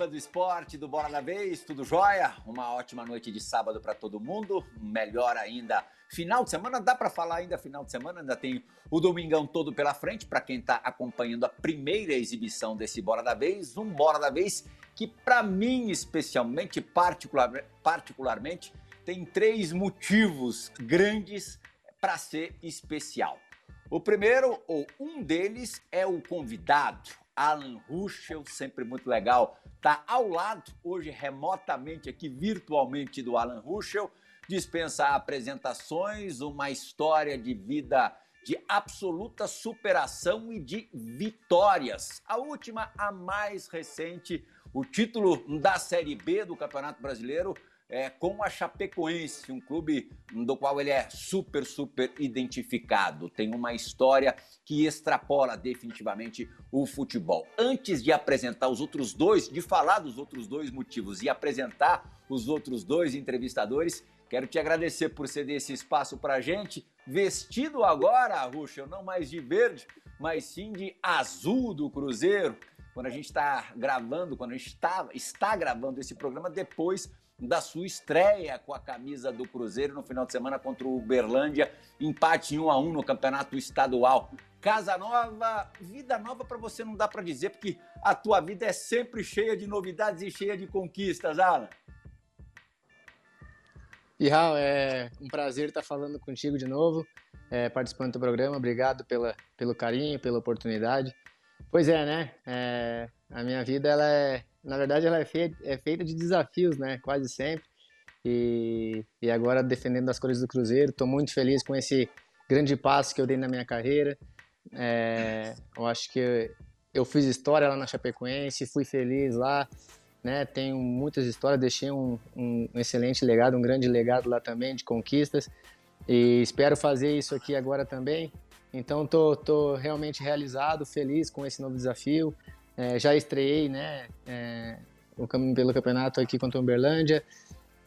fã do esporte, do Bola da Vez, tudo jóia? Uma ótima noite de sábado para todo mundo. Melhor ainda, final de semana, dá para falar ainda final de semana, ainda tem o domingão todo pela frente para quem está acompanhando a primeira exibição desse Bola da Vez, um Bola da Vez que para mim especialmente, particular, particularmente, tem três motivos grandes para ser especial. O primeiro, ou um deles, é o convidado, Alan Ruschel, sempre muito legal, está ao lado, hoje remotamente aqui, virtualmente, do Alan Ruschel, dispensa apresentações, uma história de vida de absoluta superação e de vitórias. A última, a mais recente, o título da Série B do Campeonato Brasileiro é, com a Chapecoense, um clube do qual ele é super, super identificado. Tem uma história que extrapola definitivamente o futebol. Antes de apresentar os outros dois, de falar dos outros dois motivos e apresentar os outros dois entrevistadores, quero te agradecer por ceder esse espaço para a gente. Vestido agora, Ruxa, não mais de verde, mas sim de azul do Cruzeiro. Quando a gente está gravando, quando a gente está, está gravando esse programa, depois da sua estreia com a camisa do Cruzeiro no final de semana contra o Uberlândia, empate em 1 a 1 no Campeonato Estadual. Casa nova, vida nova para você não dá para dizer, porque a tua vida é sempre cheia de novidades e cheia de conquistas, Alan. E é um prazer estar falando contigo de novo, é, participando do programa. Obrigado pela, pelo carinho, pela oportunidade. Pois é, né? É, a minha vida ela é na verdade, ela é feita, é feita de desafios, né? Quase sempre. E, e agora defendendo as cores do Cruzeiro, estou muito feliz com esse grande passo que eu dei na minha carreira. É, eu acho que eu, eu fiz história lá na Chapecoense, fui feliz lá, né? Tenho muitas histórias, deixei um, um, excelente legado, um grande legado lá também de conquistas e espero fazer isso aqui agora também. Então tô, tô realmente realizado, feliz com esse novo desafio. É, já estreiei, né, é, pelo campeonato aqui contra o Uberlândia.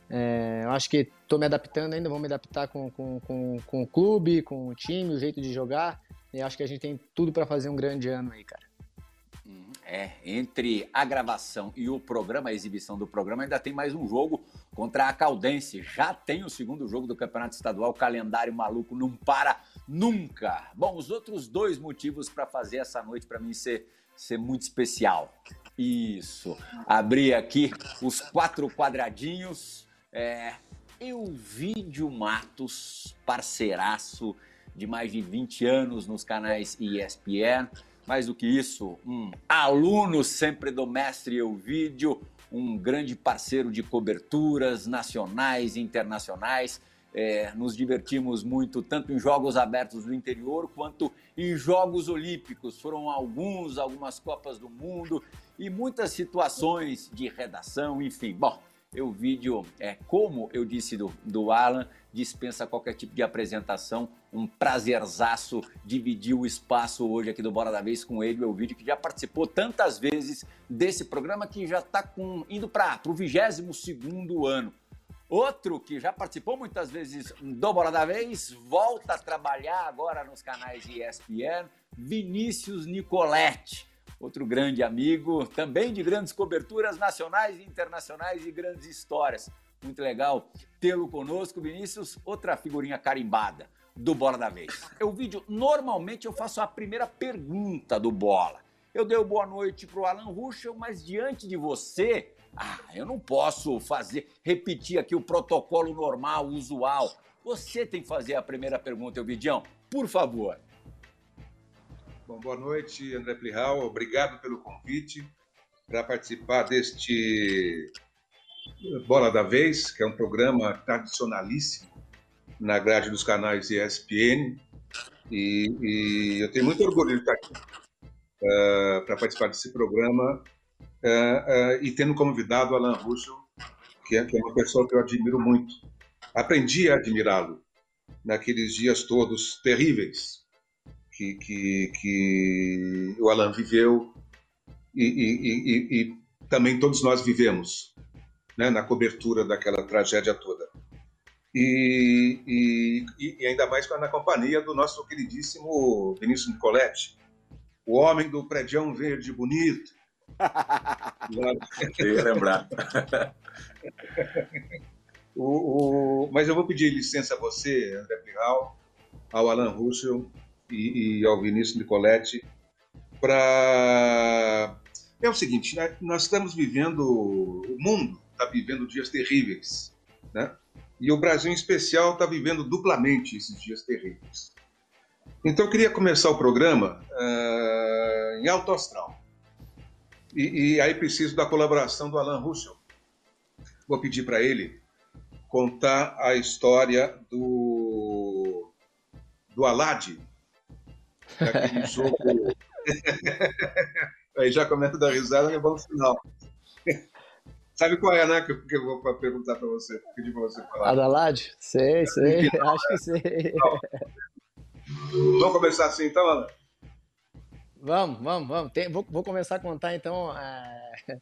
É, eu acho que estou me adaptando ainda, vou me adaptar com, com, com, com o clube, com o time, o jeito de jogar. E acho que a gente tem tudo para fazer um grande ano aí, cara. Uhum. É, entre a gravação e o programa, a exibição do programa, ainda tem mais um jogo contra a Caldense. Já tem o segundo jogo do Campeonato Estadual, o calendário maluco não para nunca. Bom, os outros dois motivos para fazer essa noite para mim ser ser muito especial. Isso. Abri aqui os quatro quadradinhos. É, Euvídio Matos, parceiraço de mais de 20 anos nos canais ESPN. Mais do que isso, um aluno sempre do mestre Euvídio, um grande parceiro de coberturas nacionais e internacionais é, nos divertimos muito, tanto em jogos abertos do interior quanto em jogos olímpicos. Foram alguns, algumas Copas do Mundo e muitas situações de redação, enfim. Bom, o vídeo, é, como eu disse do, do Alan, dispensa qualquer tipo de apresentação. Um prazerzaço dividir o espaço hoje aqui do Bora da Vez com ele, o vídeo que já participou tantas vezes desse programa que já está indo para o 22 segundo ano. Outro que já participou muitas vezes do Bola da Vez, volta a trabalhar agora nos canais ESPN, Vinícius Nicoletti. Outro grande amigo, também de grandes coberturas nacionais e internacionais e grandes histórias. Muito legal tê-lo conosco, Vinícius. Outra figurinha carimbada do Bola da Vez. O vídeo, normalmente eu faço a primeira pergunta do Bola. Eu dei boa noite para o Alan Ruschel, mas diante de você, ah, eu não posso fazer, repetir aqui o protocolo normal, usual. Você tem que fazer a primeira pergunta, Elvidião, por favor. Bom, boa noite, André Plihal. Obrigado pelo convite para participar deste Bola da Vez, que é um programa tradicionalíssimo na grade dos canais ESPN. E, e eu tenho muito orgulho de estar aqui uh, para participar desse programa uh, uh, e tendo convidado Alan Russo, que é, que é uma pessoa que eu admiro muito. Aprendi a admirá-lo naqueles dias todos terríveis que, que, que o Alan viveu e, e, e, e também todos nós vivemos né, na cobertura daquela tragédia toda. E, ainda mais na companhia do nosso queridíssimo Vinícius Nicoletti, o homem do prédio verde bonito, Eu ia lembrar. o, o, mas eu vou pedir licença a você, André Pirral, ao Alan Russell e, e ao Vinícius Nicoletti, para. É o seguinte, né? nós estamos vivendo, o mundo está vivendo dias terríveis, né? E o Brasil, em especial, está vivendo duplamente esses dias terríveis. Então, eu queria começar o programa uh, em alto astral. E, e, aí preciso da colaboração do Alan Russell. Vou pedir para ele contar a história do, do Alad, daquele jogo. aí já começa a dar risada, é bom sinal. Sabe qual é, né? Que, que eu vou perguntar para você, pedir para você falar. Adalad? Sei, sei, acho que sei. Vamos começar assim então, Ana? Vamos, vamos, vamos. Tem, vou, vou, começar a contar então é,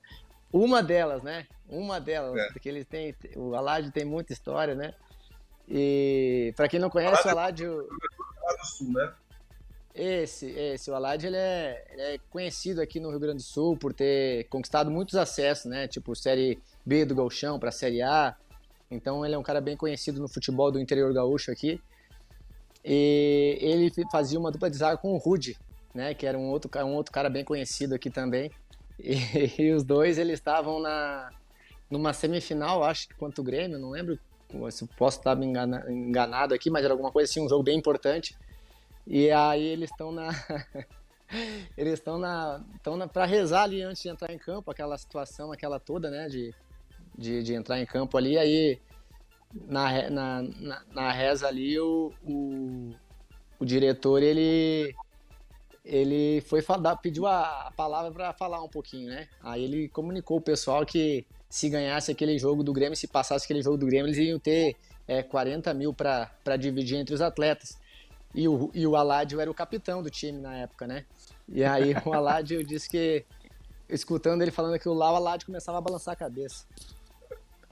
uma delas, né? Uma delas, é. porque eles têm, o Alad tem muita história, né? E para quem não conhece, o Alad. O... do Sul, né? Esse, esse, o Alad ele é, ele é, conhecido aqui no Rio Grande do Sul por ter conquistado muitos acessos, né? Tipo Série B do Galchão para Série A. Então ele é um cara bem conhecido no futebol do interior gaúcho aqui. E ele fazia uma dupla de zaga com o Rude, né? Que era um outro, um outro cara bem conhecido aqui também. E, e os dois eles estavam na numa semifinal, acho que contra o Grêmio, não lembro se posso estar me enganado aqui, mas era alguma coisa assim, um jogo bem importante. E aí eles estão na. eles estão na. estão na, para rezar ali antes de entrar em campo, aquela situação, aquela toda, né? De, de, de entrar em campo ali. Aí na, na, na, na reza ali o, o, o, diretor ele. Ele foi falar, pediu a, palavra para falar um pouquinho, né? Aí ele comunicou o pessoal que se ganhasse aquele jogo do Grêmio, se passasse aquele jogo do Grêmio, eles iam ter é, 40 mil para dividir entre os atletas. E o, e o Aladio era o capitão do time na época, né? E aí o Aladio disse que, escutando ele falando aquilo lá, o Aladio começava a balançar a cabeça.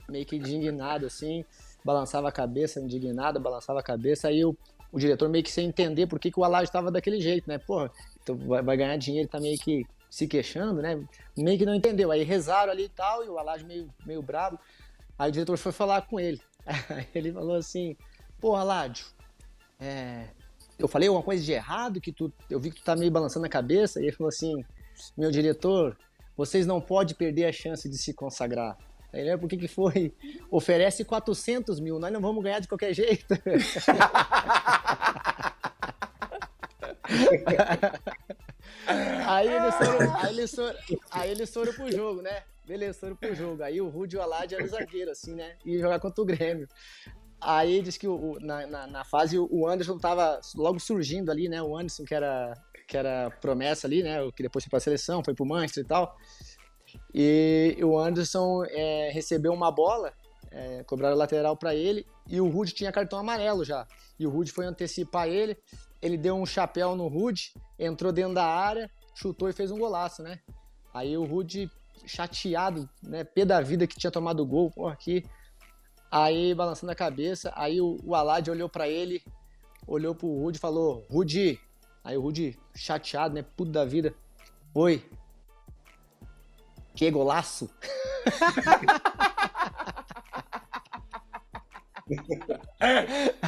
Meio que indignado, assim, balançava a cabeça, indignado, balançava a cabeça. Aí o, o diretor meio que sem entender por que, que o Aladio estava daquele jeito, né? Porra, então vai, vai ganhar dinheiro, tá meio que se queixando, né? Meio que não entendeu. Aí rezaram ali e tal, e o Aladio meio, meio bravo. Aí o diretor foi falar com ele. Aí ele falou assim, pô, Aladio, é, eu falei alguma coisa de errado, que tu, eu vi que tu tá meio balançando a cabeça, e ele falou assim, meu diretor, vocês não podem perder a chance de se consagrar. Né, por que que foi? Oferece 400 mil, nós não vamos ganhar de qualquer jeito. aí eles foram, aí eles foram, aí eles foram pro jogo, né? Beleza, foram pro jogo. Aí o Rudy e o eram zagueiro, assim, né? E jogar contra o Grêmio. Aí diz que o, na, na, na, fase o Anderson tava logo surgindo ali, né? O Anderson, que era, que era promessa ali, né? Que depois foi pra seleção, foi pro Manchester e tal. E o Anderson é, recebeu uma bola, é, cobraram lateral para ele, e o Rude tinha cartão amarelo já. E o Rude foi antecipar ele, ele deu um chapéu no Rude, entrou dentro da área, chutou e fez um golaço, né? Aí o Rude, chateado, né? Pé da vida que tinha tomado o gol, pô, aqui Aí, balançando a cabeça, aí o, o Alad olhou para ele, olhou pro Rude e falou: Rude. Aí o Rude, chateado, né? Puto da vida. Oi. Que golaço.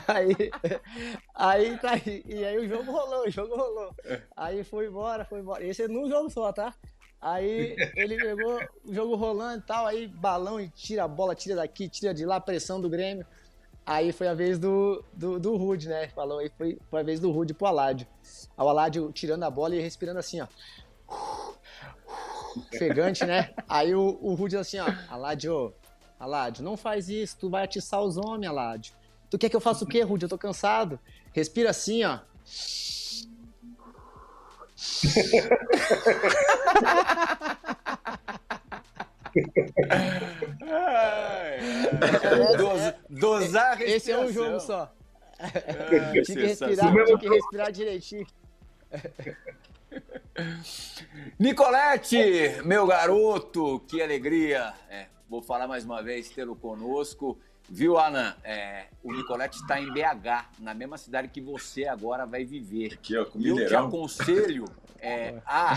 aí, aí tá aí, e aí o jogo rolou, o jogo rolou. Aí foi embora, foi embora. Esse é num jogo só, tá? Aí ele pegou o jogo rolando e tal, aí balão e tira a bola, tira daqui, tira de lá, pressão do Grêmio. Aí foi a vez do, do, do Rude, né? Falou, aí foi, foi a vez do Rude pro Aládio. O Aládio tirando a bola e respirando assim, ó. Ofegante, né? Aí o, o Rude assim, ó, Aládio, Aládio, não faz isso, tu vai atiçar os homens, Aládio. Tu quer que eu faça o quê, Rude? Eu tô cansado. Respira assim, ó. dosar a Esse é um jogo só. tinha, que respirar, tinha que respirar direitinho. Nicolete, meu garoto, que alegria. É, vou falar mais uma vez, tê-lo conosco. Viu, Alan? É, o Nicolete está em BH, na mesma cidade que você agora vai viver. Aqui, ó, com e eu te aconselho é, a,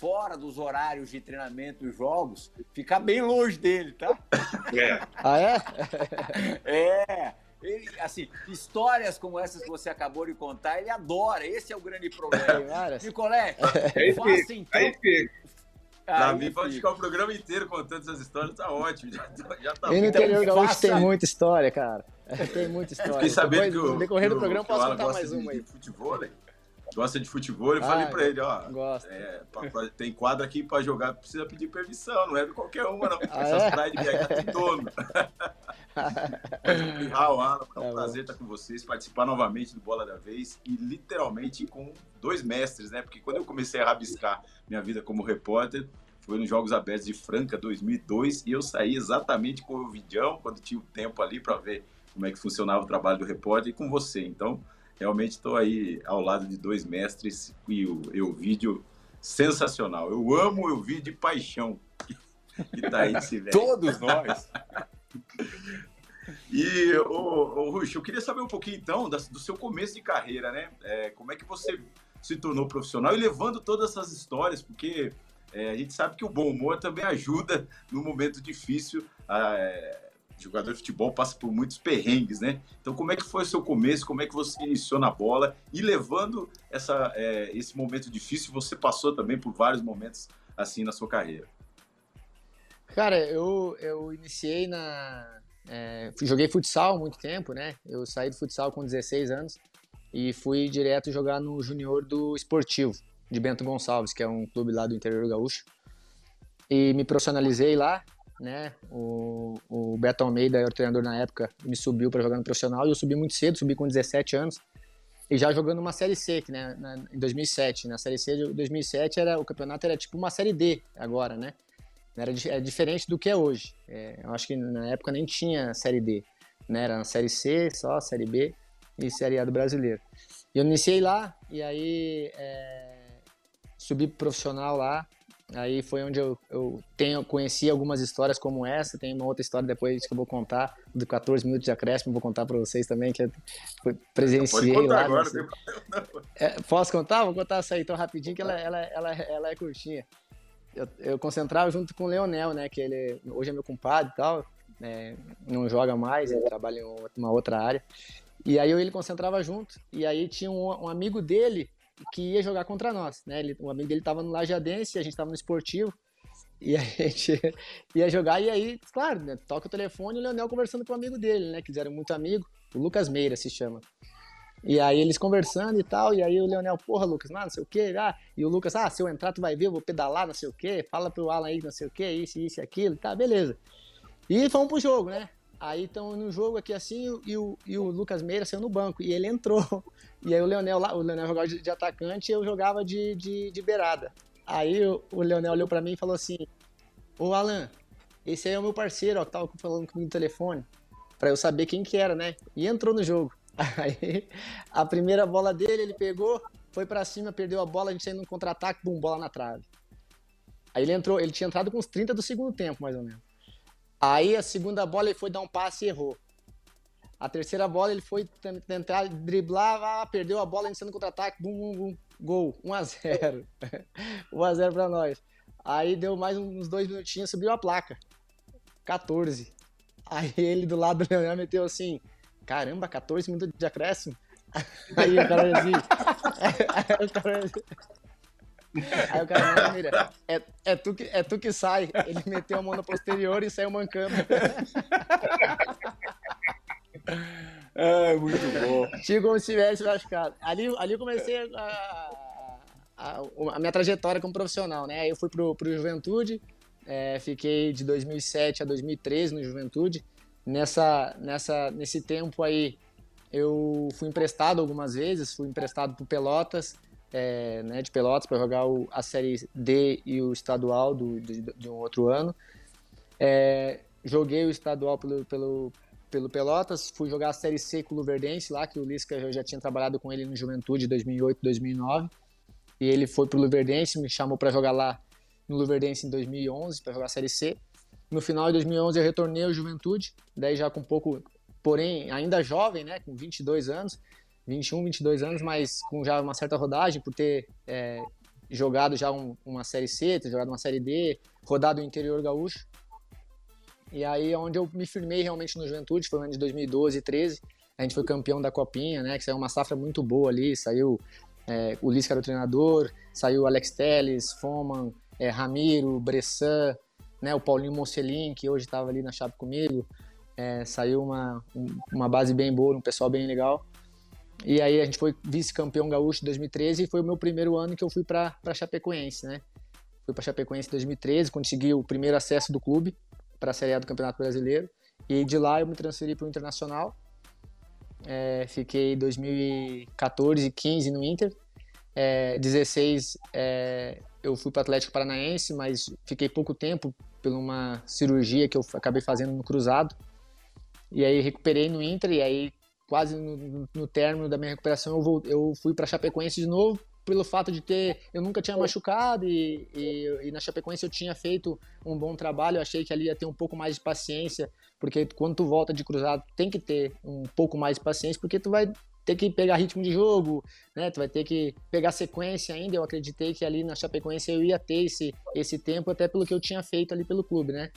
fora dos horários de treinamento e jogos, ficar bem longe dele, tá? É. Ah, é? É. Ele, assim, histórias como essas que você acabou de contar, ele adora. Esse é o grande problema. Nicolete, faça então. Ah, pra mim, pode ficar o programa inteiro contando essas histórias, tá ótimo. Já, já tá e no interior então, gaúcho tem muita história, cara. Tem muita história. Fiquei sabendo Depois, que o, no decorrer do programa, posso contar mais de, uma aí. De futebol, né? Gosta de futebol, eu ah, falei pra ele, ó. É, pra, pra, tem quadro aqui pra jogar, precisa pedir permissão, não é de qualquer uma, não. Ah, Essas é? praias de BH tem dono. Raul, Alan, é um tá prazer estar com vocês, participar novamente do Bola da Vez e literalmente com dois mestres, né? Porque quando eu comecei a rabiscar minha vida como repórter, foi nos Jogos Abertos de Franca 2002 e eu saí exatamente com o Vidião, quando tinha o tempo ali para ver como é que funcionava o trabalho do repórter e com você. Então, realmente estou aí ao lado de dois mestres e o, e o vídeo sensacional. Eu amo o vídeo de paixão que está aí esse velho. Todos nós. E, ô, ô Ruxo, eu queria saber um pouquinho, então, do seu começo de carreira, né? É, como é que você se tornou profissional e levando todas essas histórias, porque é, a gente sabe que o bom humor também ajuda no momento difícil. A, é, jogador de futebol passa por muitos perrengues, né? Então, como é que foi o seu começo? Como é que você iniciou na bola? E levando essa, é, esse momento difícil, você passou também por vários momentos assim na sua carreira. Cara, eu, eu iniciei na. É, joguei futsal há muito tempo, né? Eu saí do futsal com 16 anos e fui direto jogar no junior do esportivo de Bento Gonçalves, que é um clube lá do interior gaúcho. E me profissionalizei lá, né? O, o Beto Almeida, era o treinador na época, me subiu para jogar no profissional e eu subi muito cedo, subi com 17 anos. E já jogando uma Série C, que, né, na, em 2007. Na Série C de 2007 era, o campeonato era tipo uma Série D agora, né? Era, é diferente do que é hoje. É, eu acho que na época nem tinha Série D. Né? Era Série C, só Série B e Série A do brasileiro. E eu iniciei lá, e aí é, subi profissional lá. Aí foi onde eu, eu tenho, conheci algumas histórias como essa. Tem uma outra história depois que eu vou contar, do 14 minutos de acréscimo, vou contar para vocês também, que eu presenciei Pode lá. Agora, nesse... é, posso contar? Vou contar essa aí tão rapidinho que ela, ela, ela, ela é curtinha. Eu, eu, concentrava junto com o Leonel, né? Que ele hoje é meu compadre e tal. É, não joga mais, ele trabalha em uma outra área. E aí eu ele concentrava junto. E aí tinha um, um amigo dele que ia jogar contra nós, né? Ele, um amigo dele estava no Lajadense, a gente estava no esportivo, e a gente ia jogar, e aí, claro, né, toca o telefone e o Leonel conversando com o amigo dele, né? Que eles eram muito amigos, o Lucas Meira se chama. E aí eles conversando e tal, e aí o Leonel, porra, Lucas, não, não sei o quê, ah, e o Lucas, ah, se eu entrar, tu vai ver, eu vou pedalar, não sei o quê, fala pro Alan aí, não sei o quê, isso, isso e aquilo, tá, beleza. E fomos pro jogo, né? Aí estão no jogo aqui assim e o, e o Lucas Meira saiu no banco e ele entrou. E aí o Leonel lá, o Leonel jogava de, de atacante e eu jogava de, de, de beirada. Aí o, o Leonel olhou para mim e falou assim: Ô Alan, esse aí é o meu parceiro, ó, que tava falando comigo no telefone, para eu saber quem que era, né? E entrou no jogo. Aí a primeira bola dele, ele pegou, foi para cima, perdeu a bola, a gente saiu num contra-ataque, bum, bola na trave. Aí ele entrou, ele tinha entrado com uns 30 do segundo tempo, mais ou menos. Aí a segunda bola ele foi dar um passe e errou. A terceira bola ele foi tentar driblar, ah, perdeu a bola iniciando contra-ataque, bum, bum, bum, gol, 1x0. 1x0 pra nós. Aí deu mais uns dois minutinhos, subiu a placa. 14. Aí ele do lado do Leonel meteu assim, caramba, 14 minutos de acréscimo. Aí o cara assim, o cara Aí o cara, mira, é, é, tu que, é tu que sai. Ele meteu a mão no posterior e saiu mancando. É, muito bom. Tipo como se tivesse machucado. Ali, ali eu comecei a, a, a, minha trajetória como profissional, né? Aí eu fui pro, pro Juventude, é, fiquei de 2007 a 2013 no Juventude. Nessa, nessa, nesse tempo aí, eu fui emprestado algumas vezes, fui emprestado pro Pelotas, é, né, de Pelotas para jogar o, a Série D e o estadual do, de, de um outro ano. É, joguei o estadual pelo, pelo, pelo Pelotas, fui jogar a Série C com o Luverdense lá, que o Lisca eu já tinha trabalhado com ele no Juventude 2008, 2009. E ele foi pro Luverdense, me chamou para jogar lá no Luverdense em 2011 para jogar a Série C. No final de 2011 eu retornei ao Juventude, daí já com um pouco, porém ainda jovem, né, com 22 anos, 21, 22 anos, mas com já uma certa rodagem por ter é, jogado já um, uma série C, ter jogado uma série D, rodado o interior gaúcho. E aí onde eu me firmei realmente no Juventude foi no ano de 2012 e 13. A gente foi campeão da Copinha, né? Que saiu uma safra muito boa ali. Saiu é, o Lisca era o treinador, saiu Alex Telles, Foman, é, Ramiro, Bressan, né? O Paulinho Mocelin, que hoje estava ali na chave comigo. É, saiu uma, uma base bem boa, um pessoal bem legal. E aí a gente foi vice-campeão gaúcho em 2013 e foi o meu primeiro ano que eu fui para Chapecoense, né? Fui para Chapecoense em 2013, consegui o primeiro acesso do clube para a Série A do Campeonato Brasileiro. E de lá eu me transferi para o Internacional. É, fiquei 2014 e 15 no Inter. É, 16 é, eu fui para o Atlético Paranaense, mas fiquei pouco tempo por uma cirurgia que eu acabei fazendo no cruzado. E aí recuperei no Inter e aí quase no, no término da minha recuperação eu, vou, eu fui para Chapecoense de novo pelo fato de ter. Eu nunca tinha machucado e, e, e, na Chapecoense eu tinha feito um bom trabalho. Eu achei que ali ia ter um pouco mais de paciência, porque quando tu volta de cruzado, tem que ter um pouco mais de paciência, porque tu vai ter que pegar ritmo de jogo, né? Tu vai ter que pegar sequência ainda. Eu acreditei que ali na Chapecoense eu ia ter esse, esse tempo, até pelo que eu tinha feito ali pelo clube, né?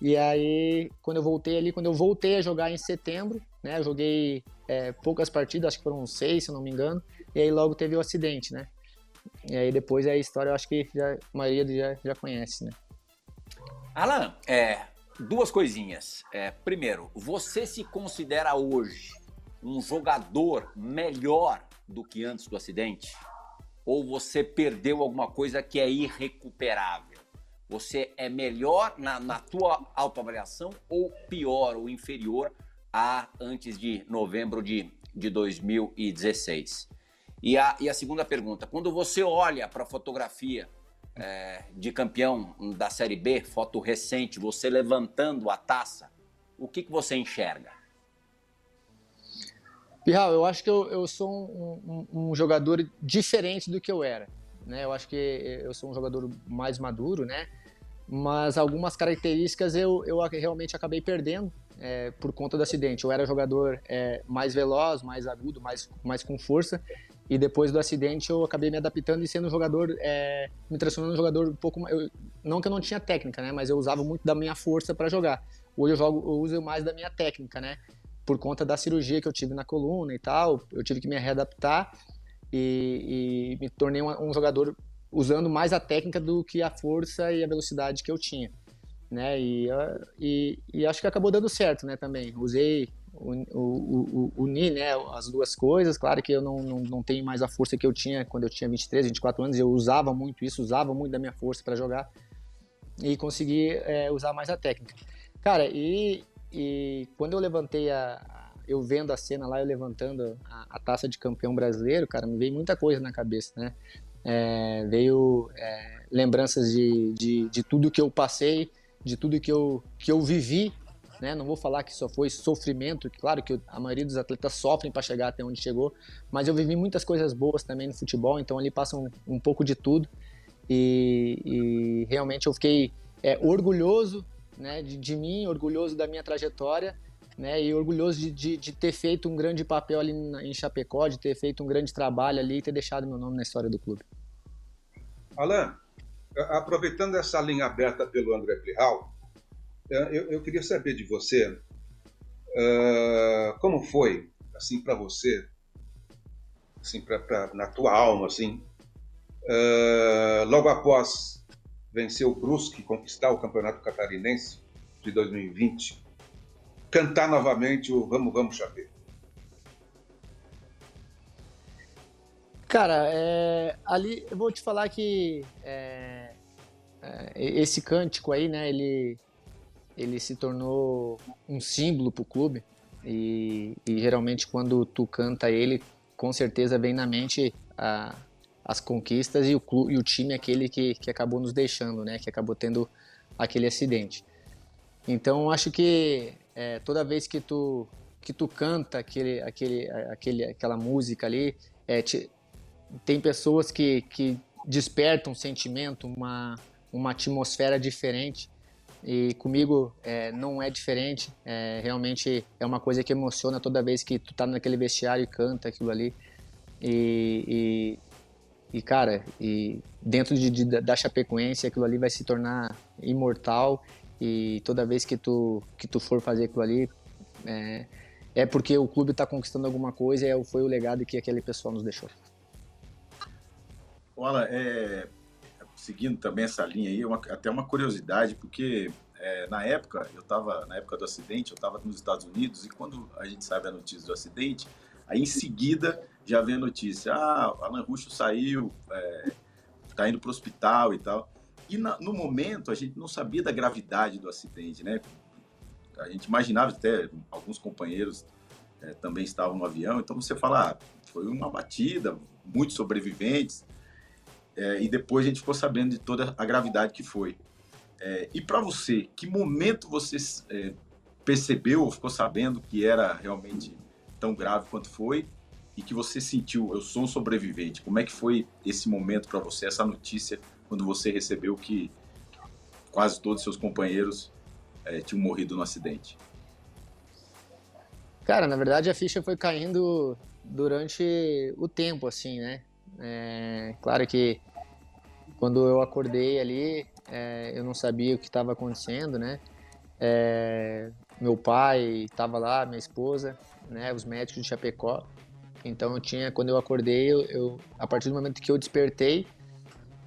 E aí, quando eu voltei ali, quando eu voltei a jogar em setembro, né? Eu joguei é, poucas partidas, acho que foram seis, se não me engano e aí logo teve o acidente, né? E aí depois a história eu acho que já, a maioria já, já conhece, né? Alan, é, duas coisinhas. É, primeiro, você se considera hoje um jogador melhor do que antes do acidente? Ou você perdeu alguma coisa que é irrecuperável? Você é melhor na, na tua autoavaliação ou pior ou inferior a antes de novembro de, de 2016? E a, e a segunda pergunta: quando você olha para a fotografia é, de campeão da Série B, foto recente, você levantando a taça, o que, que você enxerga? Pirral, eu acho que eu, eu sou um, um, um, jogador diferente do que eu era. Né? Eu acho que eu sou um jogador mais maduro, né? mas algumas características eu, eu realmente acabei perdendo é, por conta do acidente. Eu era jogador é, mais veloz, mais agudo, mais, mais com força, e depois do acidente eu acabei me adaptando e sendo um jogador, é, me transformando um jogador um pouco mais. não que eu não tinha técnica, né? Mas eu usava muito da minha força para jogar. Hoje eu, jogo, eu uso mais da minha técnica, né? Por conta da cirurgia que eu tive na coluna e tal, eu tive que me readaptar e, e me tornei um, um jogador usando mais a técnica do que a força e a velocidade que eu tinha, né? E, e, e acho que acabou dando certo, né? Também usei unir né, as duas coisas. Claro que eu não, não, não tenho mais a força que eu tinha quando eu tinha 23, 24 anos. Eu usava muito isso, usava muito da minha força para jogar e consegui é, usar mais a técnica. Cara, e, e quando eu levantei a, eu vendo a cena lá, eu levantando a, a, taça de campeão brasileiro, cara, me veio muita coisa na cabeça, né? É, veio é, lembranças de, de, de, tudo que eu passei, de tudo que eu, que eu vivi né? Não vou falar que só foi sofrimento, claro que a maioria dos atletas sofrem para chegar até onde chegou, mas eu vivi muitas coisas boas também no futebol, então ali passa um, um pouco de tudo e, e, realmente eu fiquei é, orgulhoso né, de, de, mim, orgulhoso da minha trajetória né, e orgulhoso de, de, de ter feito um grande papel ali em Chapecó, de ter feito um grande trabalho ali e ter deixado meu nome na história do clube. Alan, aproveitando essa linha aberta pelo André Plihal, é, eu, eu queria saber de você uh, como foi assim para você, assim pra, pra, na tua alma, assim, uh, logo após vencer o Brusque, conquistar o Campeonato Catarinense de 2020, cantar novamente o Vamos Vamos Chapéu. Cara, é, ali eu vou te falar que é, esse cântico aí, né, ele ele se tornou um símbolo para o clube e, e, geralmente quando tu canta ele, com certeza vem na mente a, as conquistas e o, clube, e o time aquele que, que acabou nos deixando, né? Que acabou tendo aquele acidente. Então acho que é, toda vez que tu que tu canta aquele, aquele, aquele, aquela música ali, é, te, tem pessoas que, que despertam um sentimento, uma, uma atmosfera diferente e comigo é, não é diferente. É, realmente é uma coisa que emociona toda vez que tu tá naquele vestiário e canta aquilo ali. E, e, e cara, e dentro de, de, da Chapecoense aquilo ali vai se tornar imortal e toda vez que tu, que tu for fazer aquilo ali é, é porque o clube está conquistando alguma coisa e é foi o legado que aquele pessoal nos deixou. Olha, é, seguindo também essa linha aí, uma, até uma curiosidade, porque é, na época, eu estava, na época do acidente, eu estava nos Estados Unidos e quando a gente sabe a notícia do acidente, aí em seguida já vem a notícia, ah, Alan Ruxo saiu, é, tá indo para o hospital e tal. E na, no momento a gente não sabia da gravidade do acidente, né? A gente imaginava até alguns companheiros é, também estavam no avião, então você fala, ah, foi uma batida, muitos sobreviventes, é, e depois a gente ficou sabendo de toda a gravidade que foi. É, e para você, que momento você é, percebeu ou ficou sabendo que era realmente tão grave quanto foi e que você sentiu, eu sou um sobrevivente? Como é que foi esse momento para você, essa notícia, quando você recebeu que quase todos os seus companheiros é, tinham morrido no acidente? Cara, na verdade a ficha foi caindo durante o tempo, assim, né? É, claro que quando eu acordei ali, é, eu não sabia o que estava acontecendo, né? É, meu pai estava lá, minha esposa, né? Os médicos de Chapecó. Então eu tinha, quando eu acordei, eu, eu a partir do momento que eu despertei,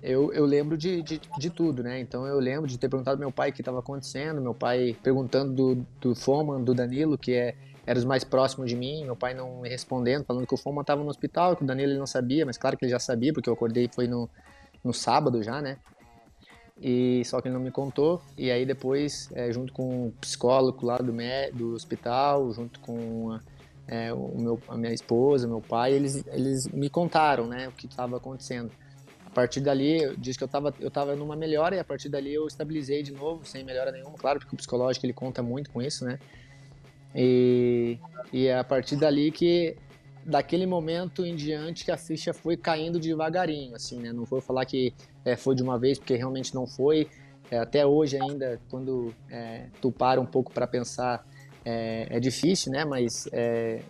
eu, eu lembro de, de, de, tudo, né? Então eu lembro de ter perguntado ao meu pai o que estava acontecendo, meu pai perguntando do, do Foman, do Danilo, que é, era os mais próximos de mim, meu pai não me respondendo, falando que o Foman estava no hospital, que o Danilo ele não sabia, mas claro que ele já sabia, porque eu acordei foi no, no sábado já, né? E só que ele não me contou. E aí depois, é, junto com o psicólogo lá do, do hospital, junto com é, o meu, a minha esposa, meu pai, eles, eles me contaram, né, o que estava acontecendo. A partir dali, disse que eu estava eu tava numa melhora e a partir dali eu estabilizei de novo, sem melhora nenhuma. Claro, porque o psicológico ele conta muito com isso, né? E, e é a partir dali que daquele momento em diante que a ficha foi caindo devagarinho, assim, né? Não vou falar que é, foi de uma vez, porque realmente não foi. É, até hoje ainda, quando é, tu para um pouco para pensar, é, é, difícil, né? Mas é,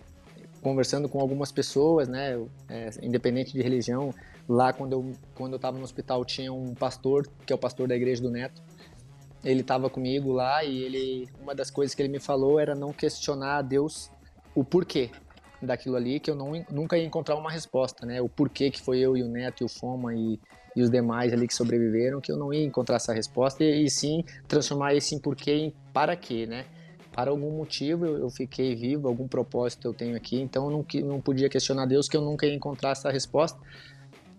conversando com algumas pessoas, né? É, independente de religião, lá quando eu quando eu estava no hospital tinha um pastor que é o pastor da igreja do Neto. Ele estava comigo lá e ele uma das coisas que ele me falou era não questionar a Deus o porquê daquilo ali que eu não, nunca ia encontrar uma resposta, né? O porquê que foi eu e o Neto e o Foma e, e os demais ali que sobreviveram, que eu não ia encontrar essa resposta e, e sim transformar esse em porquê em para quê, né? Para algum motivo eu, eu, fiquei vivo, algum propósito eu tenho aqui, então eu não, não podia questionar Deus que eu nunca ia encontrar essa resposta.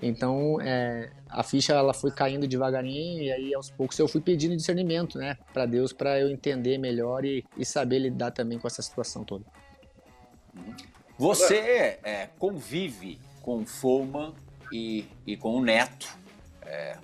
Então é, a ficha ela foi caindo devagarinho e aí aos poucos eu fui pedindo discernimento, né, para Deus para eu entender melhor e, e saber lidar também com essa situação toda. Você é, convive com o Foman e, e com o Neto é,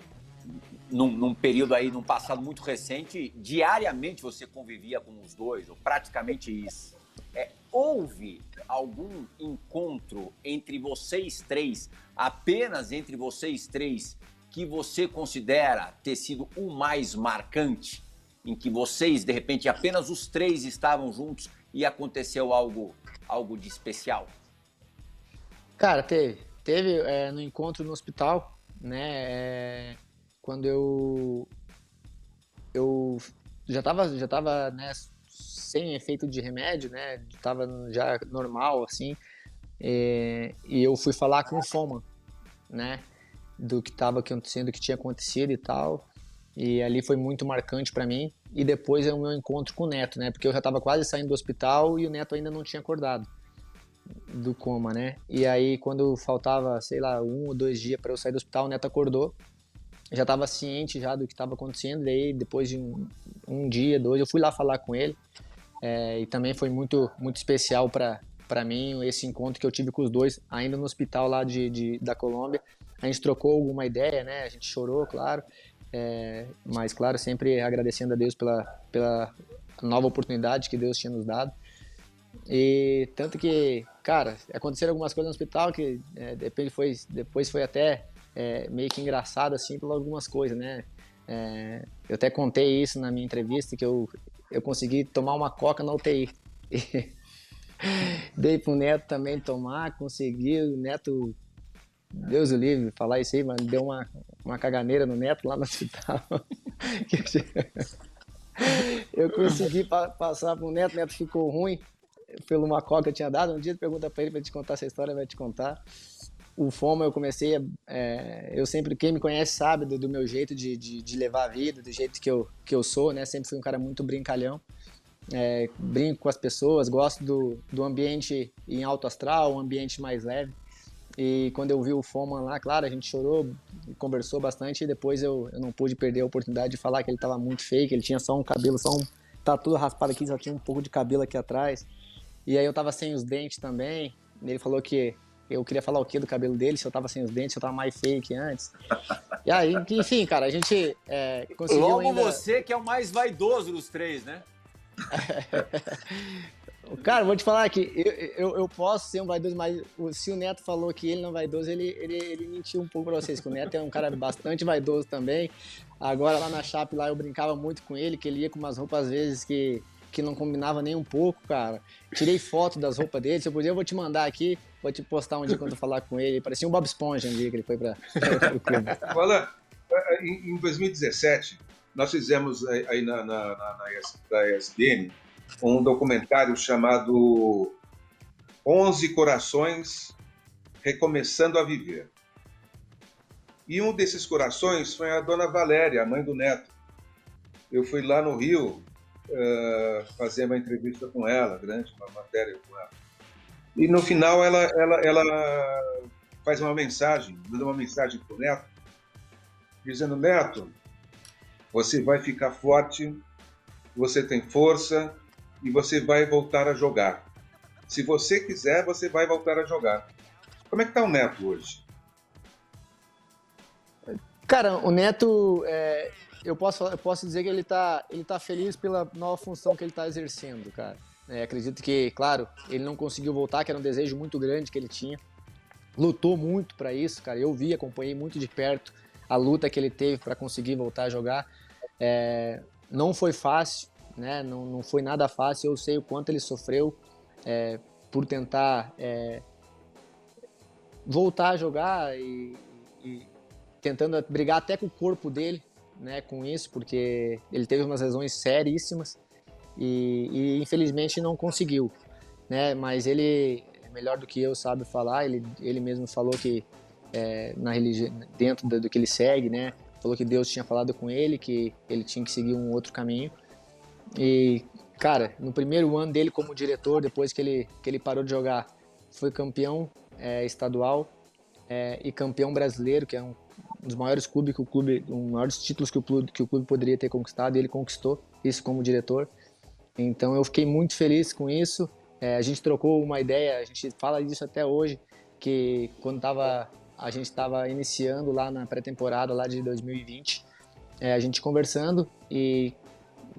num, num, período aí, num passado muito recente, diariamente você convivia com os dois, ou praticamente isso. É, houve algum encontro entre vocês três, apenas entre vocês três, que você considera ter sido o mais marcante? Em que vocês, de repente, apenas os três estavam juntos e aconteceu algo algo de especial? Cara, teve. Teve é, no encontro no hospital, né? É, quando eu. Eu já tava, já tava né, sem efeito de remédio, né? Tava já normal, assim. É, e eu fui falar com o Foma, né? Do que tava acontecendo, do que tinha acontecido e tal. E ali foi muito marcante para mim. E depois é o meu encontro com o Neto, né? Porque eu já estava quase saindo do hospital e o Neto ainda não tinha acordado do coma, né? E aí quando faltava, sei lá, um ou dois dias para eu sair do hospital, o Neto acordou. Já estava ciente já do que estava acontecendo. Aí depois de um, um, dia, dois, eu fui lá falar com ele. É, e também foi muito muito especial para para mim esse encontro que eu tive com os dois ainda no hospital lá de, de da Colômbia. A gente trocou alguma ideia, né? A gente chorou, claro. É, mas, claro, sempre agradecendo a Deus pela, pela nova oportunidade que Deus tinha nos dado. E tanto que, cara, aconteceram algumas coisas no hospital que é, foi, depois foi até é, meio que engraçado, assim, por algumas coisas, né? É, eu até contei isso na minha entrevista, que eu, eu consegui tomar uma coca na UTI. Dei pro Neto também tomar, consegui, o Neto, Deus o livre, falar isso aí, mas deu uma, uma caganeira no Neto lá no hospital. eu consegui pa passar pro Neto, o Neto ficou ruim pelo uma coca que eu tinha dado. Um dia pergunta para ele para te contar essa história, vai te contar. O Foma eu comecei, a, é, eu sempre, quem me conhece sabe do, do meu jeito de, de, de, levar a vida, do jeito que eu, que eu sou, né? Sempre fui um cara muito brincalhão é, brinco com as pessoas, gosto do, do ambiente em alto astral, um ambiente mais leve. E quando eu vi o Foman lá, claro, a gente chorou, conversou bastante e depois eu, eu não pude perder a oportunidade de falar que ele estava muito feio, que ele tinha só um cabelo, só um. Tá tudo raspado aqui, só tinha um pouco de cabelo aqui atrás. E aí eu tava sem os dentes também. Ele falou que eu queria falar o que do cabelo dele, se eu tava sem os dentes, se eu tava mais feio que antes. E aí, enfim, cara, a gente é, conseguiu. Logo ainda... você que é o mais vaidoso dos três, né? Cara, vou te falar que eu, eu, eu, posso ser um vaidoso, mas se o Neto falou que ele não é vaidoso, ele, ele, ele mentiu um pouco pra vocês, que o Neto é um cara bastante vaidoso também. Agora lá na Chape, lá eu brincava muito com ele, que ele ia com umas roupas às vezes que, que não combinava nem um pouco, cara. Tirei foto das roupas dele, se eu puder eu vou te mandar aqui, vou te postar um dia quando eu falar com ele. Parecia um Bob Esponja um dia que ele foi pra, o clube. Fala, em 2017, nós fizemos aí na, na, na, na ESPN um documentário chamado 11 Corações Recomeçando a Viver. E um desses corações foi a dona Valéria, a mãe do neto. Eu fui lá no Rio uh, fazer uma entrevista com ela, grande, uma matéria com ela. E no final ela, ela, ela faz uma mensagem, manda uma mensagem para o neto, dizendo: Neto, você vai ficar forte, você tem força e você vai voltar a jogar. Se você quiser, você vai voltar a jogar. Como é que tá o Neto hoje? Cara, o Neto, é, eu, posso, eu posso dizer que ele tá, ele tá feliz pela nova função que ele está exercendo, cara. É, acredito que, claro, ele não conseguiu voltar, que era um desejo muito grande que ele tinha. Lutou muito para isso, cara. Eu vi, acompanhei muito de perto a luta que ele teve para conseguir voltar a jogar. É, não foi fácil, né? Não, não foi nada fácil. Eu sei o quanto ele sofreu é, por tentar é, voltar a jogar e, e, tentando brigar até com o corpo dele, né? Com isso, porque ele teve umas lesões seríssimas e, e infelizmente não conseguiu, né? Mas ele melhor do que eu sabe falar. Ele, ele mesmo falou que é, na religião, dentro do, do que ele segue, né? Falou que Deus tinha falado com ele, que ele tinha que seguir um outro caminho. E, cara, no primeiro ano dele como diretor, depois que ele, que ele parou de jogar, foi campeão é, estadual é, e campeão brasileiro, que é um dos maiores clubes que o clube, um dos maiores títulos que o clube, que o clube poderia ter conquistado, e ele conquistou isso como diretor. Então eu fiquei muito feliz com isso. É, a gente trocou uma ideia, a gente fala disso até hoje, que quando estava a gente estava iniciando lá na pré-temporada lá de 2020, é, a gente conversando e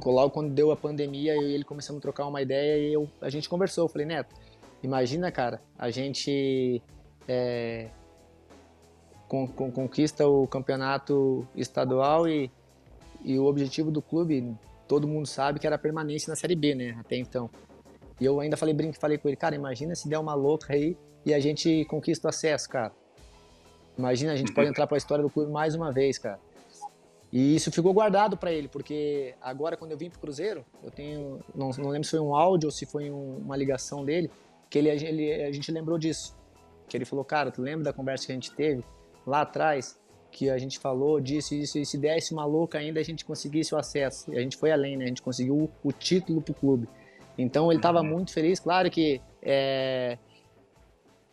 logo quando deu a pandemia eu e ele começamos a trocar uma ideia e eu, a gente conversou. Eu falei, Neto, imagina, cara, a gente é, con, con, conquista o campeonato estadual e, e o objetivo do clube, todo mundo sabe que era permanência na Série B, né, até então. E eu ainda falei, brinco, falei com ele, cara, imagina se der uma louca aí e a gente conquista o acesso, cara. Imagina, a gente pode entrar para a história do clube mais uma vez, cara. E isso ficou guardado para ele, porque agora quando eu vim pro Cruzeiro, eu tenho, não, não lembro se foi um áudio ou se foi um, uma ligação dele, que ele, ele, a gente lembrou disso. Que ele falou, cara, tu lembra da conversa que a gente teve lá atrás? Que a gente falou disso, isso, e se desse uma louca ainda a gente conseguisse o acesso. E a gente foi além, né? A gente conseguiu o, o título pro clube. Então ele estava uhum. muito feliz, claro que é,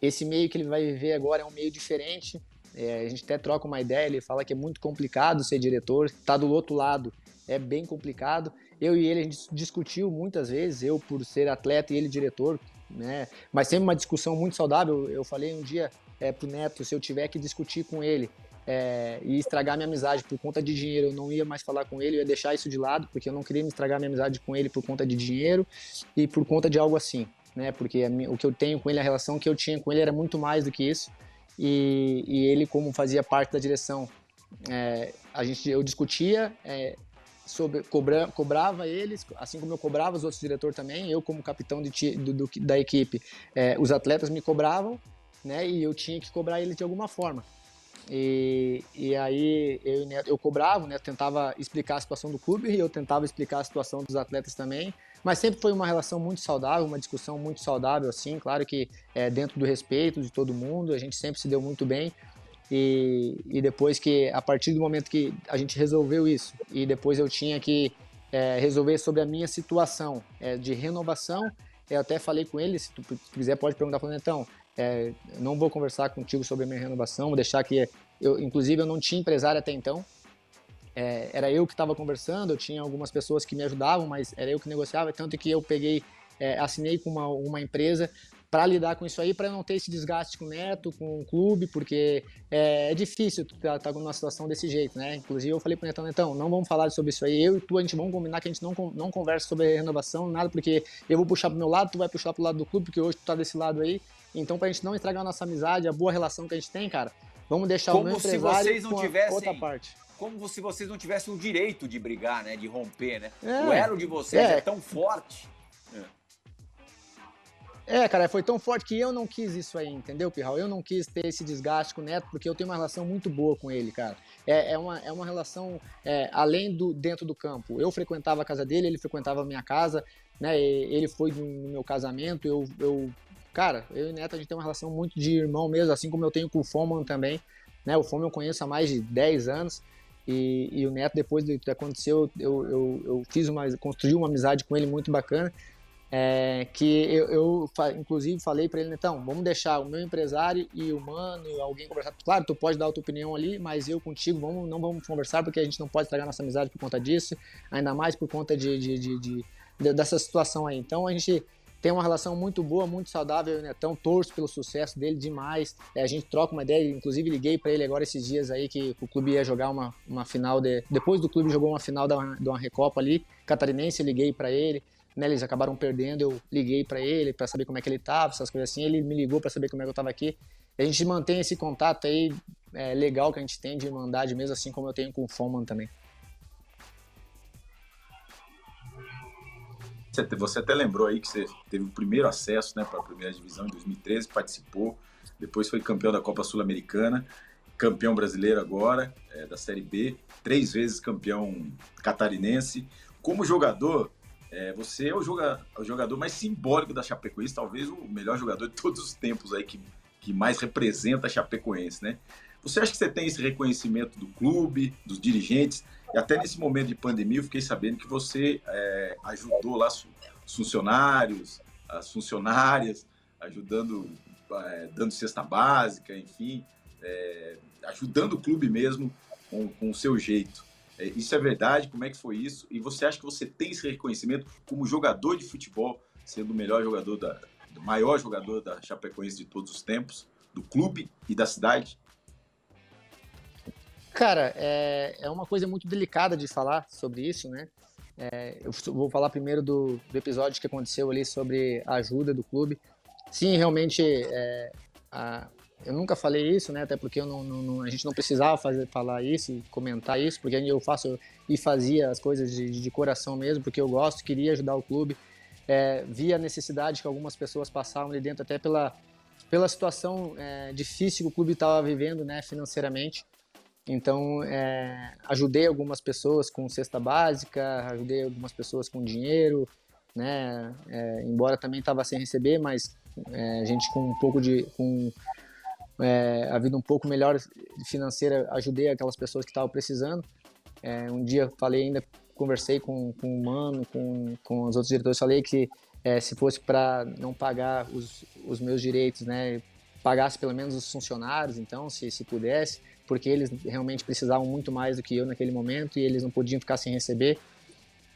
esse meio que ele vai viver agora é um meio diferente, é, a gente até troca uma ideia, ele fala que é muito complicado ser diretor, tá do outro lado, é bem complicado. Eu e ele a gente discutiu muitas vezes, eu por ser atleta e ele diretor, né? Mas sempre uma discussão muito saudável. Eu falei um dia é, pro Neto, se eu tiver que discutir com ele é, e estragar minha amizade por conta de dinheiro, eu não ia mais falar com ele, eu ia deixar isso de lado, porque eu não queria me estragar minha amizade com ele por conta de dinheiro e por conta de algo assim, né? Porque minha, o que eu tenho com ele, a relação que eu tinha com ele era muito mais do que isso e, e ele, como fazia parte da direção é, a gente, eu discutia é, sobre cobra, cobrava eles, assim como eu cobrava os outros diretores também, eu como capitão de, do, do, da equipe, é, os atletas me cobravam, né? E eu tinha que cobrar eles de alguma forma. E, e aí eu, eu cobrava, né? Tentava explicar a situação do clube e eu tentava explicar a situação dos atletas também. Mas sempre foi uma relação muito saudável, uma discussão muito saudável, assim. Claro que é, dentro do respeito de todo mundo, a gente sempre se deu muito bem. E, e depois que, a partir do momento que a gente resolveu isso, e depois eu tinha que é, resolver sobre a minha situação é, de renovação, eu até falei com ele, se tu quiser pode perguntar para então, é, não vou conversar contigo sobre a minha renovação, vou deixar que eu, inclusive eu não tinha empresário até então, é, era eu que estava conversando, eu tinha algumas pessoas que me ajudavam, mas era eu que negociava, tanto que eu peguei, é, assinei com uma, uma empresa para lidar com isso aí, para não ter esse desgaste com o neto, com o clube, porque é, é difícil estar tá, tá numa situação desse jeito, né? Inclusive eu falei para o Netão, Netão, não vamos falar sobre isso aí, eu e tu, a gente vamos combinar que a gente não, não conversa sobre renovação, nada, porque eu vou puxar pro meu lado, tu vai puxar pro lado do clube, porque hoje tu tá desse lado aí, então pra gente não estragar a nossa amizade, a boa relação que a gente tem, cara, vamos deixar Como o meu se vocês não tivessem... outra parte como se vocês não tivessem o direito de brigar, né? De romper, né? É, o elo de vocês é, é tão forte. É. é. cara, foi tão forte que eu não quis isso aí, entendeu, Pirral? Eu não quis ter esse desgaste com o Neto, porque eu tenho uma relação muito boa com ele, cara. É, é uma, é uma relação é, além do dentro do campo. Eu frequentava a casa dele, ele frequentava a minha casa, né? Ele foi no meu casamento, eu, eu cara, eu e Neto a gente tem uma relação muito de irmão mesmo, assim como eu tenho com o Foman também. Né? O Fome eu conheço há mais de 10 anos. E, e o Neto, depois do que aconteceu, eu, eu, eu fiz uma, construí uma amizade com ele muito bacana. É, que eu, eu, inclusive falei para ele, então, vamos deixar o meu empresário e o mano, alguém conversar. Claro, tu pode dar a tua opinião ali, mas eu contigo vamos, não vamos conversar porque a gente não pode estragar nossa amizade por conta disso, ainda mais por conta de, de, de, de dessa situação aí. Então a gente tem uma relação muito boa, muito saudável, né? Então torço pelo sucesso dele demais. É, a gente troca uma ideia, inclusive liguei para ele agora esses dias aí que o clube ia jogar uma, uma final de depois do clube jogou uma final de uma recopa ali, catarinense, liguei para ele. Né, eles acabaram perdendo, eu liguei para ele para saber como é que ele tava, essas coisas assim. Ele me ligou para saber como é que eu tava aqui. E a gente mantém esse contato aí é, legal que a gente tem de irmandade mesmo, assim como eu tenho com o Foman também. Você até lembrou aí que você teve o primeiro acesso né, para a primeira divisão em 2013, participou, depois foi campeão da Copa Sul-Americana, campeão brasileiro agora, é, da Série B, três vezes campeão catarinense. Como jogador, é, você é o, joga, o, jogador mais simbólico da Chapecoense, talvez o melhor jogador de todos os tempos aí que, que mais representa a Chapecoense, né? Você acha que você tem esse reconhecimento do clube, dos dirigentes? E até nesse momento de pandemia, eu fiquei sabendo que você é, ajudou lá os funcionários, as funcionárias, ajudando, é, dando cesta básica, enfim, é, ajudando o clube mesmo com, com o seu jeito. É, isso é verdade? Como é que foi isso? E você acha que você tem esse reconhecimento como jogador de futebol, sendo o melhor jogador da, o maior jogador da Chapecoense de todos os tempos, do clube e da cidade? Cara, é, é uma coisa muito delicada de falar sobre isso, né? É, eu vou falar primeiro do, do, episódio que aconteceu ali sobre a ajuda do clube. Sim, realmente, é, a, eu nunca falei isso, né? Até porque não, não, a gente não precisava fazer, falar isso e comentar isso, porque eu faço e fazia as coisas de, de coração mesmo, porque eu gosto, queria ajudar o clube. É, via a necessidade que algumas pessoas passavam ali dentro, até pela, pela situação é, difícil que o clube estava vivendo, né, financeiramente. Então, é, ajudei algumas pessoas com cesta básica, ajudei algumas pessoas com dinheiro, né? É, embora também estava sem receber, mas é, a gente com um pouco de, com é, a vida um pouco melhor financeira, ajudei aquelas pessoas que estavam precisando. É, um dia falei ainda, conversei com, com o Mano, com, com os outros diretores, falei que é, se fosse para não pagar os, os meus direitos, né? Pagasse pelo menos os funcionários, então, se, se pudesse porque eles realmente precisavam muito mais do que eu naquele momento e eles não podiam ficar sem receber.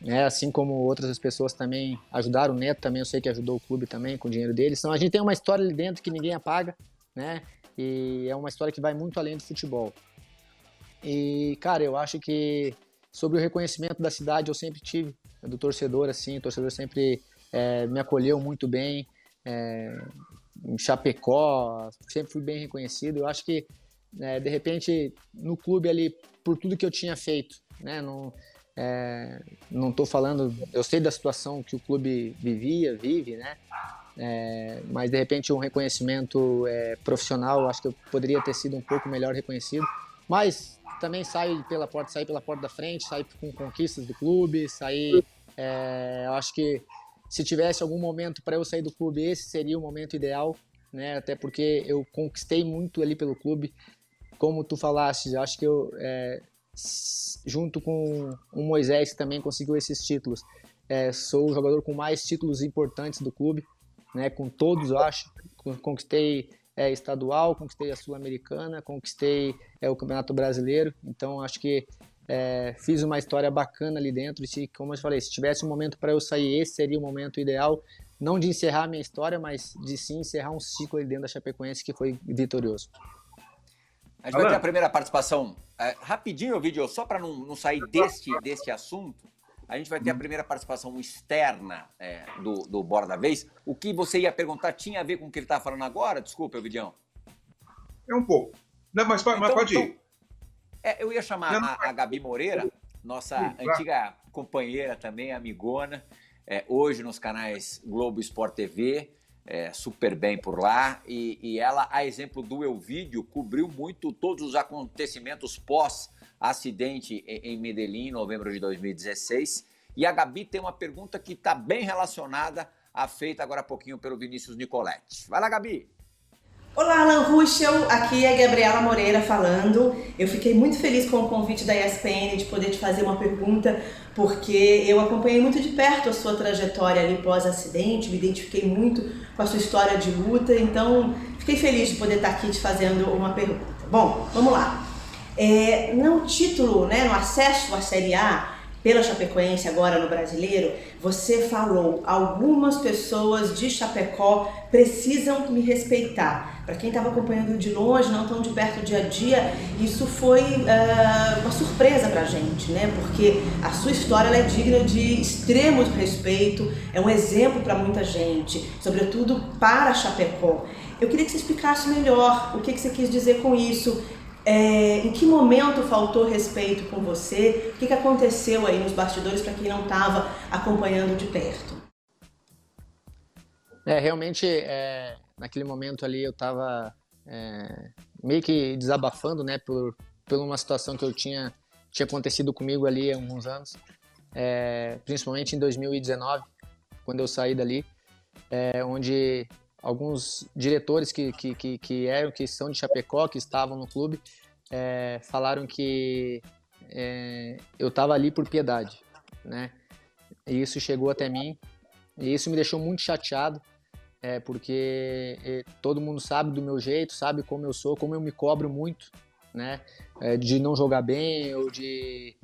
É, assim como outras pessoas também ajudaram, o Neto também eu sei que ajudou o clube também com o dinheiro deles. Então a gente tem uma história ali dentro que ninguém apaga, né? E é uma história que vai muito além do futebol. E, cara, eu acho que sobre o reconhecimento da cidade eu sempre tive, do torcedor, assim, o torcedor sempre é, me acolheu muito bem. É, em Chapecó, sempre fui bem reconhecido. Eu acho que é, de repente, no clube ali, por tudo que eu tinha feito, né? Não, é, não estou falando, eu sei da situação que o clube vivia, vive, né? É, mas de repente um reconhecimento é, profissional, acho que eu poderia ter sido um pouco melhor reconhecido. Mas também sair pela porta, sair pela porta da frente, sair com conquistas do clube, sair. É, eu acho que se tivesse algum momento para eu sair do clube, esse seria o momento ideal, né? Até porque eu conquistei muito ali pelo clube, como tu falaste. Acho que eu é, junto com o Moisés que também conseguiu esses títulos, é, sou o jogador com mais títulos importantes do clube, né? Com todos, eu acho. Conquistei é, estadual, conquistei a Sul-Americana, conquistei é, o Campeonato Brasileiro. Então, acho que é, fiz uma história bacana ali dentro. E, se, como eu falei, se tivesse um momento para eu sair, esse seria o momento ideal. Não de encerrar a minha história, mas de sim encerrar um ciclo ali dentro da Chapecoense que foi vitorioso. A gente vai ter a primeira participação é, rapidinho, o vídeo, só para não, não sair deste, deste assunto. A gente vai ter a primeira participação externa é, do, do Bora da Vez. O que você ia perguntar tinha a ver com o que ele estava falando agora? Desculpa, Evidião. É um pouco. Não, mas, então, mas pode ir. Então, é, eu ia chamar a, a, Gabi Moreira, nossa antiga companheira também, amigona, é, hoje nos canais Globo Sport TV, é, super bem por lá. E, e, ela, a exemplo do Elvídio, cobriu muito todos os acontecimentos pós-acidente em, em Medellín, em novembro de 2016. E a Gabi tem uma pergunta que está bem relacionada à feita agora há pouquinho pelo Vinícius Nicoletti. Vai lá, Gabi! Olá, Alan Ruschel, aqui é a Gabriela Moreira falando. Eu fiquei muito feliz com o convite da ESPN de poder te fazer uma pergunta, porque eu acompanhei muito de perto a sua trajetória ali pós-acidente, me identifiquei muito com a sua história de luta, então fiquei feliz de poder estar aqui te fazendo uma pergunta. Bom, vamos lá. É, no título, né, no acesso à Série A, pela Chapecoense agora no Brasileiro, você falou algumas pessoas de Chapecó precisam me respeitar. Para quem estava acompanhando de longe, não tão de perto dia a dia, isso foi uh, uma surpresa para a gente, né? Porque a sua história é digna de extremo respeito, é um exemplo para muita gente, sobretudo para Chapecó. Eu queria que você explicasse melhor o que, que você quis dizer com isso é, em que momento faltou respeito com você? O que, que aconteceu aí nos bastidores para quem não estava acompanhando de perto? É, realmente, é, naquele momento ali eu estava é, meio que desabafando, né, por, por uma situação que eu tinha, tinha acontecido comigo ali há alguns anos, é, principalmente em 2019, quando eu saí dali, é, onde alguns diretores que, que, que, que, eram, que são de Chapecó, que estavam no clube, é, falaram que é, eu estava ali por piedade, né? E isso chegou até mim e isso me deixou muito chateado, é, porque é, todo mundo sabe do meu jeito, sabe como eu sou, como eu me cobro muito, né? É, de não jogar bem ou de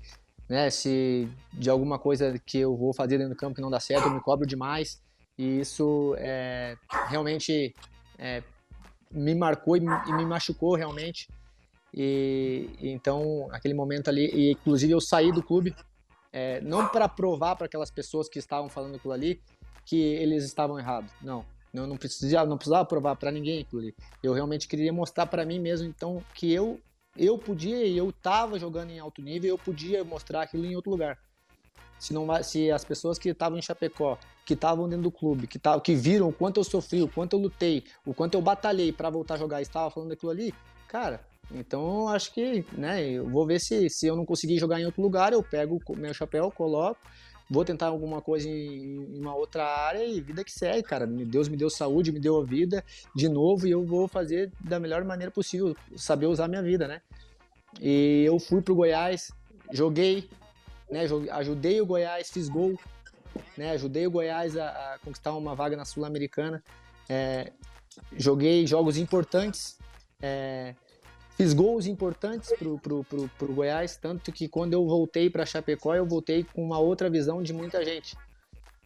né, se de alguma coisa que eu vou fazer dentro do campo que não dá certo, eu me cobro demais. E isso é, realmente é, me marcou e me, e me, machucou realmente. E, e, então, aquele momento ali, e inclusive eu saí do clube, é, não para provar para aquelas pessoas que estavam falando aquilo ali que eles estavam errados. Não, eu não precisava, não precisava provar para ninguém aquilo ali. Eu realmente queria mostrar para mim mesmo, então, que eu eu podia eu estava jogando em alto nível, eu podia mostrar aquilo em outro lugar se, não, se as pessoas que estavam em Chapecó, que estavam dentro do clube, que, tavam, que viram o quanto eu sofri, o quanto eu lutei, o quanto eu batalhei para voltar a jogar, estavam falando daquilo ali, cara, então acho que, né, eu vou ver se, se eu não conseguir jogar em outro lugar, eu pego meu chapéu, coloco, vou tentar alguma coisa em, em, uma outra área e vida que segue, cara. Deus me deu saúde, me deu a vida de novo e eu vou fazer da melhor maneira possível, saber usar minha vida, né? E eu fui pro Goiás, joguei, né? Ajudei o Goiás, fiz gol, né? Ajudei o Goiás a, a conquistar uma vaga na Sul-Americana. É, joguei jogos importantes, é, fiz gols importantes pro, pro, pro, pro Goiás, tanto que quando eu voltei para Chapecó, eu voltei com uma outra visão de muita gente.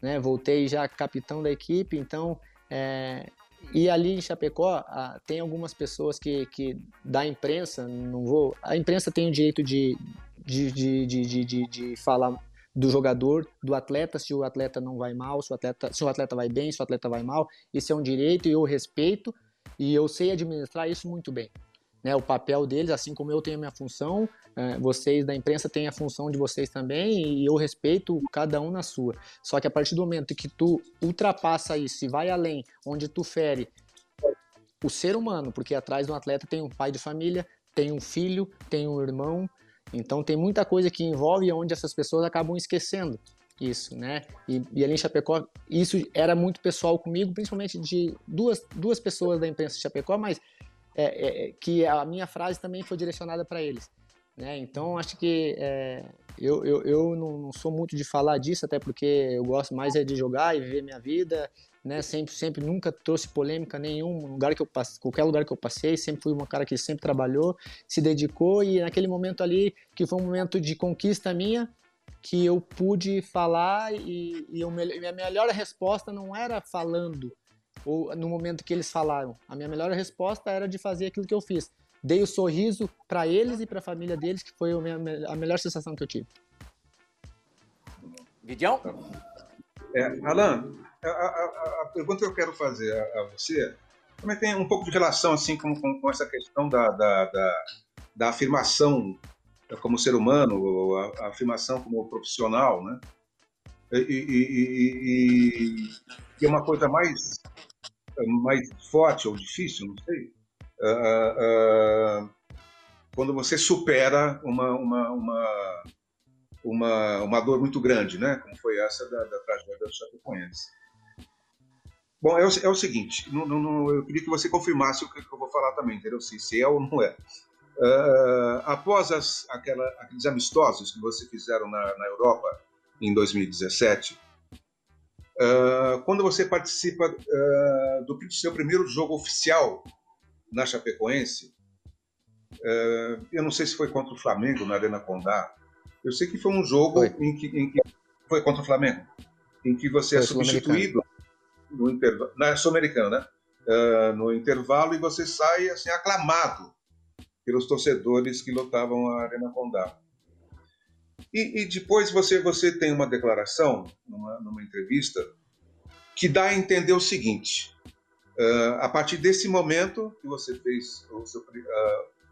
Né? Voltei já capitão da equipe, então é, e ali em Chapecó, tem algumas pessoas que, que da imprensa, não vou. A imprensa tem o direito de, de, de, de, de, de falar do jogador, do atleta, se o atleta não vai mal, se o atleta, se o atleta vai bem, se o atleta vai mal. Isso é um direito e eu respeito e eu sei administrar isso muito bem. Né, o papel deles, assim como eu tenho a minha função, é, vocês da imprensa têm a função de vocês também e eu respeito cada um na sua. Só que a partir do momento que tu ultrapassa isso e vai além, onde tu fere o ser humano, porque atrás do atleta tem um pai de família, tem um filho, tem um irmão, então tem muita coisa que envolve onde essas pessoas acabam esquecendo isso, né? E, e ali em Chapecó, isso era muito pessoal comigo, principalmente de duas, duas pessoas da imprensa de Chapecó, mas é, é, é que a minha frase também foi direcionada para eles. Né? Então, acho que é, eu, eu, eu não, não, sou muito de falar disso, até porque eu gosto mais é de jogar e viver minha vida, né? Sempre, sempre, nunca trouxe polêmica nenhum, lugar que eu passe, qualquer lugar que eu passei, sempre fui uma cara que sempre trabalhou, se dedicou e naquele momento ali, que foi um momento de conquista minha, que eu pude falar e, e eu, minha melhor resposta não era falando ou no momento que eles falaram. A minha melhor resposta era de fazer aquilo que eu fiz. Dei o sorriso para eles e para a família deles, que foi a, minha, a melhor sensação que eu tive. Vidião? É, Alan, a, a, a, pergunta que eu quero fazer a, a, você também tem um pouco de relação assim com, com, com essa questão da, da, da, da afirmação como ser humano, a, a afirmação como profissional, né? E, e, e, e, é uma coisa mais, mais forte ou difícil, não sei, uh, uh, quando você supera uma, uma, uma, uma, uma dor muito grande, né? Como foi essa da, da tragédia do Chapecoense. Bom, é o, é o seguinte, não, não, eu queria que você confirmasse o que, eu vou falar também, entendeu? Se, se é ou não é. Uh, após as, aquela, aqueles amistosos que você fizeram na, na Europa em 2017, uh, quando você participa uh, do seu primeiro jogo oficial na Chapecoense, eu não sei se foi contra o Flamengo na Arena Condá, eu sei que foi um jogo em que, em que, foi contra o Flamengo, em que você é foi é substituído no intervalo, na Sul-Americana, né? no intervalo e você sai assim aclamado pelos torcedores que lotavam a Arena Condá. E, e, depois você, você tem uma declaração, numa, numa entrevista, que dá a entender o seguinte: uh, a partir desse momento que você fez, seu, uh,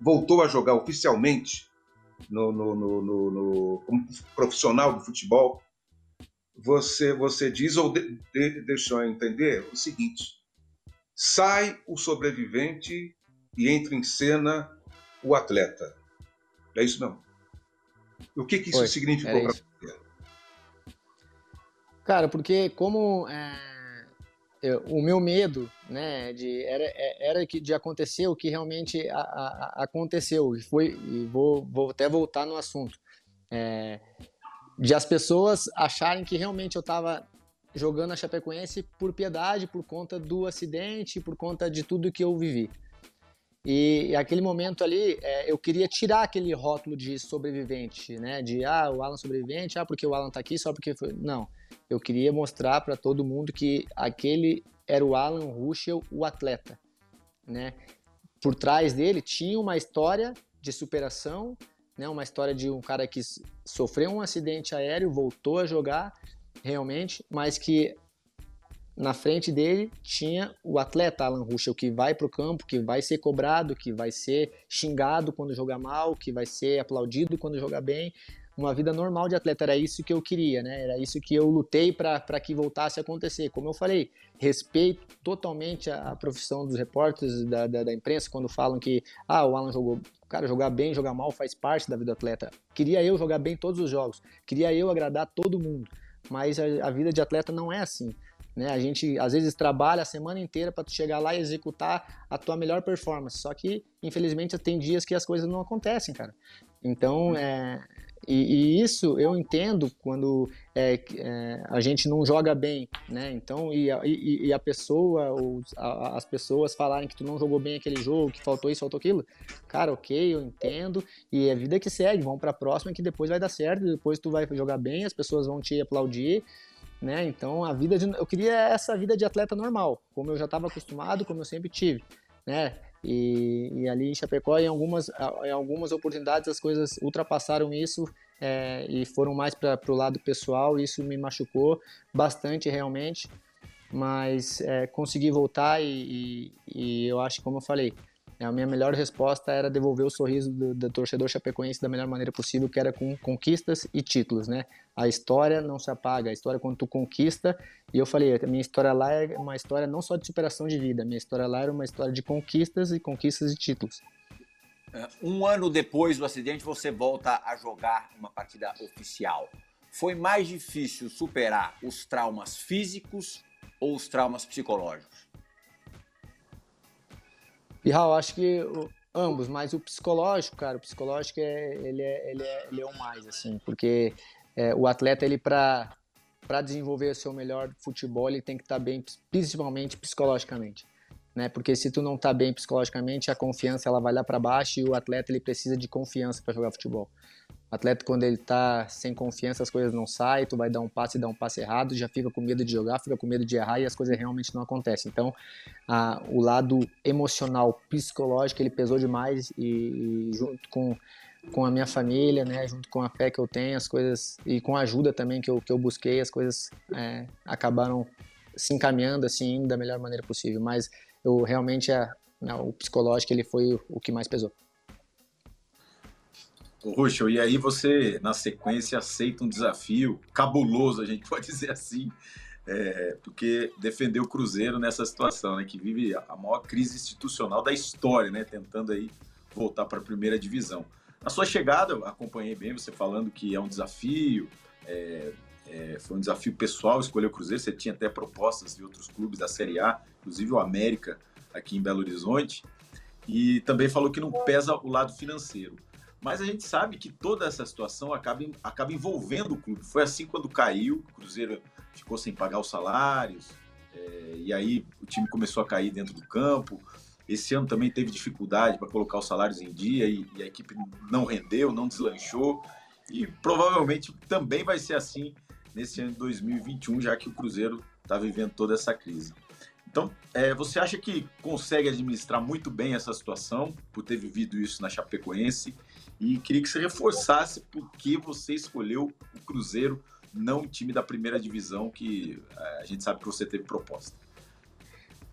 voltou a jogar oficialmente no, no, no, no, como profissional do futebol, você, você diz ou de, de, deixou a entender o seguinte: sai o sobrevivente e entra em cena o atleta. É isso não? O que, que isso Foi, significou para você? Cara, porque como é, eu, o meu medo, né, de, era, é, era de acontecer o que realmente a, a, aconteceu e foi e vou, vou até voltar no assunto, é, de as pessoas acharem que realmente eu estava jogando a Chapecoense por piedade, por conta do acidente, por conta de tudo que eu vivi. E, e aquele momento ali, é, eu queria tirar aquele rótulo de sobrevivente, né? De ah, o Alan sobrevivente, ah, porque o Alan tá aqui, só porque foi. Não. Eu queria mostrar para todo mundo que aquele era o Alan Ruschel, o atleta, né? Por trás dele tinha uma história de superação, né? Uma história de um cara que sofreu um acidente aéreo, voltou a jogar realmente, mas que na frente dele tinha o atleta Alan Ruschel, que vai para o campo, que vai ser cobrado, que vai ser xingado quando jogar mal, que vai ser aplaudido quando jogar bem. Uma vida normal de atleta, era isso que eu queria, né? Era isso que eu lutei para que voltasse a acontecer. Como eu falei, respeito totalmente a, a profissão dos repórteres, da, da, da, imprensa, quando falam que ah, o Alan jogou. Cara, jogar bem, jogar mal faz parte da vida do atleta. Queria eu jogar bem todos os jogos, queria eu agradar todo mundo. Mas a, a vida de atleta não é assim. Né? A gente às vezes trabalha a semana inteira para tu chegar lá e executar a tua melhor performance. Só que, infelizmente, tem dias que as coisas não acontecem, cara. Então, é, e, e, isso eu entendo quando é, é, a gente não joga bem, né? Então, e a, e, e a pessoa, ou a, as pessoas falarem que tu não jogou bem aquele jogo, que faltou isso, faltou aquilo, cara, ok, eu entendo, e é vida que segue, vamos para a próxima que depois vai dar certo, depois tu vai jogar bem, as pessoas vão te aplaudir, né? Então a vida de, eu queria essa vida de atleta normal, como eu já estava acostumado, como eu sempre tive, né? E, e, ali em Chapecó, em algumas, em algumas oportunidades, as coisas ultrapassaram isso é, e foram mais para o lado pessoal. Isso me machucou bastante, realmente. Mas é, consegui voltar e, e, e, eu acho, como eu falei, a minha melhor resposta era devolver o sorriso do, do, torcedor chapecoense da melhor maneira possível, que era com conquistas e títulos, né? A história não se apaga, a história quando tu conquista, e eu falei, a minha história lá é uma história não só de superação de vida, minha história lá era uma história de conquistas e conquistas e títulos. É, um ano depois do acidente, você volta a jogar uma partida oficial. Foi mais difícil superar os traumas físicos ou os traumas psicológicos? E Raul, acho que ambos, mas o psicológico, cara, o psicológico é ele é, ele é, ele é o mais, assim, porque é, o atleta, ele para para desenvolver o seu melhor futebol, ele tem que estar tá bem, principalmente psicologicamente, né? Porque se tu não está bem psicologicamente, a confiança ela vai lá para baixo e o atleta ele precisa de confiança para jogar futebol. O atleta, quando ele tá sem confiança, as coisas não saem, tu vai dar um passe e dar um passe errado, já fica com medo de jogar, fica com medo de errar e as coisas realmente não acontecem. Então, a, o lado emocional, psicológico, ele pesou demais e, e, junto com, com a minha família, né, junto com a fé que eu tenho, as coisas, e com a ajuda também que eu, que eu busquei, as coisas é, acabaram se encaminhando assim da melhor maneira possível. Mas eu realmente, a, não, o psicológico, ele foi o que mais pesou. Ruxo, e aí você, na sequência, aceita um desafio cabuloso, a gente pode dizer assim, é, porque defendeu o Cruzeiro nessa situação, né, que vive a maior crise institucional da história, né, tentando aí voltar para a primeira divisão. Na sua chegada, eu acompanhei bem você falando que é um desafio, é, é, foi um desafio pessoal escolher o Cruzeiro, você tinha até propostas de outros clubes da Série A, inclusive o América, aqui em Belo Horizonte, e também falou que não pesa o lado financeiro. Mas a gente sabe que toda essa situação acaba, acaba envolvendo o clube. Foi assim quando caiu, o Cruzeiro ficou sem pagar os salários, é, e aí o time começou a cair dentro do campo. Esse ano também teve dificuldade para colocar os salários em dia e, e, a equipe não rendeu, não deslanchou. E provavelmente também vai ser assim nesse ano de 2021, já que o Cruzeiro está vivendo toda essa crise. Então, é, você acha que consegue administrar muito bem essa situação, por ter vivido isso na Chapecoense? E queria que você reforçasse por que você escolheu o Cruzeiro, não o time da primeira divisão, que é, a gente sabe que você teve proposta.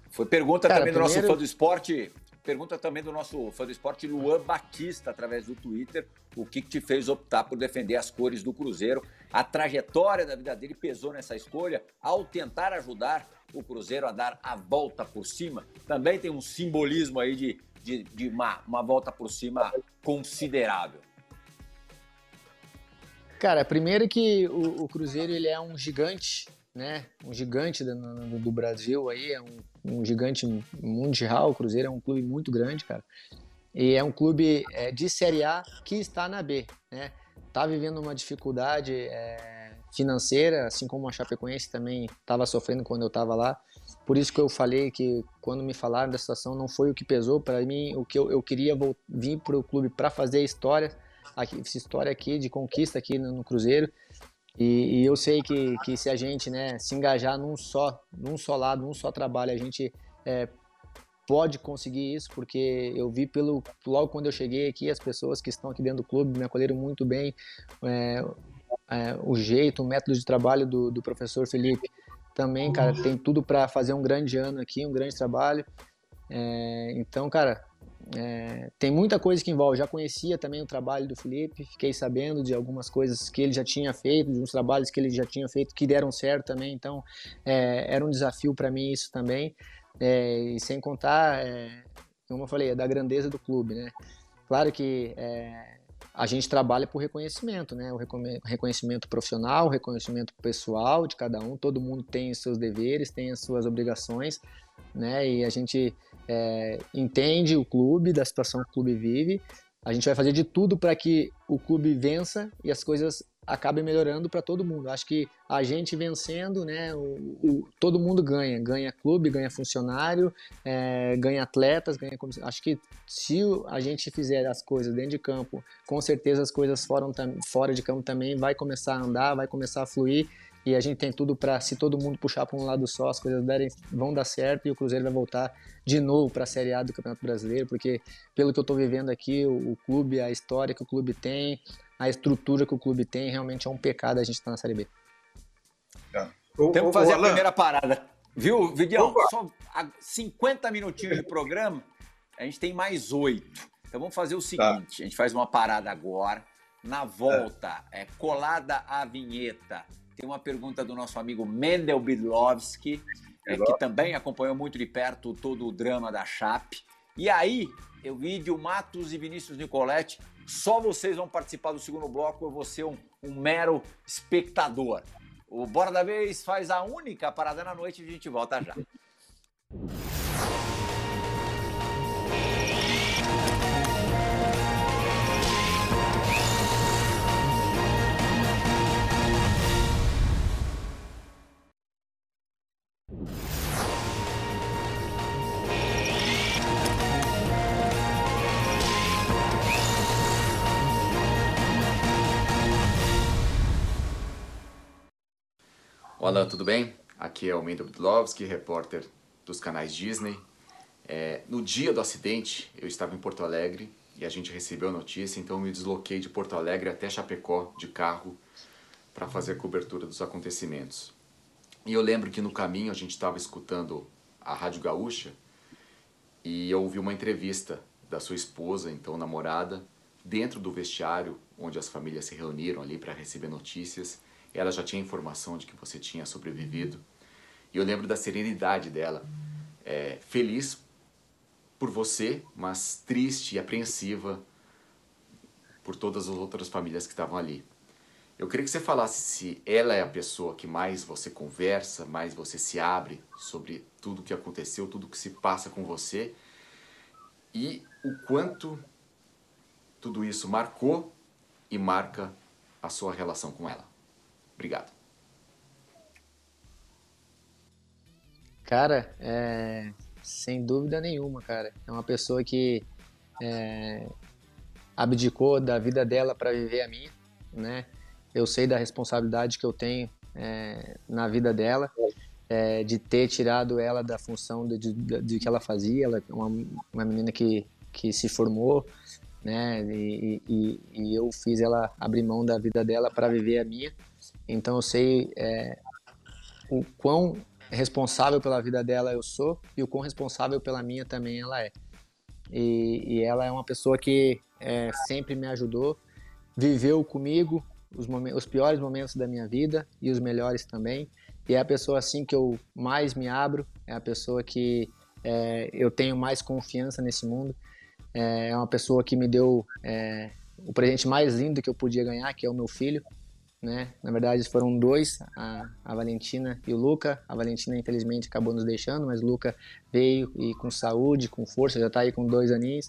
Foi pergunta Cara, também do primeiro... nosso fã do esporte, pergunta também do nosso fã do esporte, Luan Batista, através do Twitter, o que, que te fez optar por defender as cores do Cruzeiro? A trajetória da vida dele pesou nessa escolha ao tentar ajudar o Cruzeiro a dar a volta por cima. Também tem um simbolismo aí de de, de uma, uma volta por cima considerável? Cara, primeiro que o, o, Cruzeiro ele é um gigante, né? Um gigante do, do Brasil aí, é um, um, gigante mundial. O Cruzeiro é um clube muito grande, cara. E é um clube é, de Série A que está na B, né? Tá vivendo uma dificuldade é, financeira, assim como a Chapecoense também estava sofrendo quando eu estava lá. Por isso que eu falei que quando me falaram da situação não foi o que pesou para mim, o que eu, eu queria vir para o clube para fazer história, aqui, essa história aqui de conquista aqui no, no Cruzeiro. E, e, eu sei que, que se a gente né, se engajar num só, num só lado, num só trabalho, a gente é, pode conseguir isso, porque eu vi pelo logo quando eu cheguei aqui, as pessoas que estão aqui dentro do clube me acolheram muito bem, é, é, o jeito, o método de trabalho do, do professor Felipe também, cara, tem tudo para fazer um grande ano aqui, um grande trabalho. É, então, cara, é, tem muita coisa que envolve. Já conhecia também o trabalho do Felipe, fiquei sabendo de algumas coisas que ele já tinha feito, de uns trabalhos que ele já tinha feito que deram certo também. Então, é, era um desafio para mim isso também. É, e sem contar, é, como eu falei, é da grandeza do clube, né? Claro que é, a gente trabalha por reconhecimento, né? O reconhecimento profissional, o reconhecimento pessoal de cada um. Todo mundo tem os seus deveres, tem as suas obrigações, né? E a gente é, entende o clube, da situação que o clube vive. A gente vai fazer de tudo para que o clube vença e as coisas acabe melhorando para todo mundo. Acho que a gente vencendo, né, o, o, todo mundo ganha. Ganha clube, ganha funcionário, é, ganha atletas, ganha. Acho que se a gente fizer as coisas dentro de campo, com certeza as coisas fora, fora de campo também vai começar a andar, vai começar a fluir. E a gente tem tudo para, se todo mundo puxar para um lado só, as coisas derem, vão dar certo e o Cruzeiro vai voltar de novo para a Série A do Campeonato Brasileiro, porque pelo que eu estou vivendo aqui, o, o clube, a história que o clube tem, a estrutura que o clube tem, realmente é um pecado a gente estar tá na Série B. É. Temos que fazer a primeira parada. Viu, Vidião? Só 50 minutinhos de programa. A gente tem mais oito. Então vamos fazer o tá. seguinte: tá. a gente faz uma parada agora. Na volta, é. é colada a vinheta. Tem uma pergunta do nosso amigo Mendel Bidlovski, é, que também acompanhou muito de perto todo o drama da Chape. E aí, eu vi de Matos e Vinícius Nicoletti. Só vocês vão participar do segundo bloco, eu vou ser um, um mero espectador. O Bora da Vez faz a única parada na noite e a gente volta já. Olá, tudo bem? Aqui é o Mendo Bidlovski, repórter dos canais Disney. É, no dia do acidente, eu estava em Porto Alegre e a gente recebeu a notícia, então me desloquei de Porto Alegre até Chapecó de carro para fazer a cobertura dos acontecimentos. E eu lembro que no caminho a gente estava escutando a Rádio Gaúcha e eu ouvi uma entrevista da sua esposa, então namorada, dentro do vestiário onde as famílias se reuniram ali para receber notícias ela já tinha informação de que você tinha sobrevivido. E eu lembro da serenidade dela, é, feliz por você, mas triste e apreensiva por todas as outras famílias que estavam ali. Eu queria que você falasse se ela é a pessoa que mais você conversa, mais você se abre sobre tudo que aconteceu, tudo que se passa com você e o quanto tudo isso marcou e marca a sua relação com ela. Obrigado. Cara, é, sem dúvida nenhuma, cara. É uma pessoa que é, abdicou da vida dela para viver a minha, né? Eu sei da responsabilidade que eu tenho é, na vida dela, é, de ter tirado ela da função de, de, de, que ela fazia. Ela é uma, uma menina que, que se formou, né? E, e, e eu fiz ela abrir mão da vida dela para viver a minha. Então eu sei é, o quão responsável pela vida dela eu sou e o quão responsável pela minha também ela é. E, e ela é uma pessoa que é, sempre me ajudou, viveu comigo os, os piores momentos da minha vida e os melhores também. E é a pessoa assim que eu mais me abro, é a pessoa que é, eu tenho mais confiança nesse mundo. É, é uma pessoa que me deu é, o presente mais lindo que eu podia ganhar, que é o meu filho. Né? Na verdade, foram dois, a, a Valentina e o Luca. A Valentina, infelizmente, acabou nos deixando, mas o Luca veio e com saúde, com força, já está aí com dois aninhos.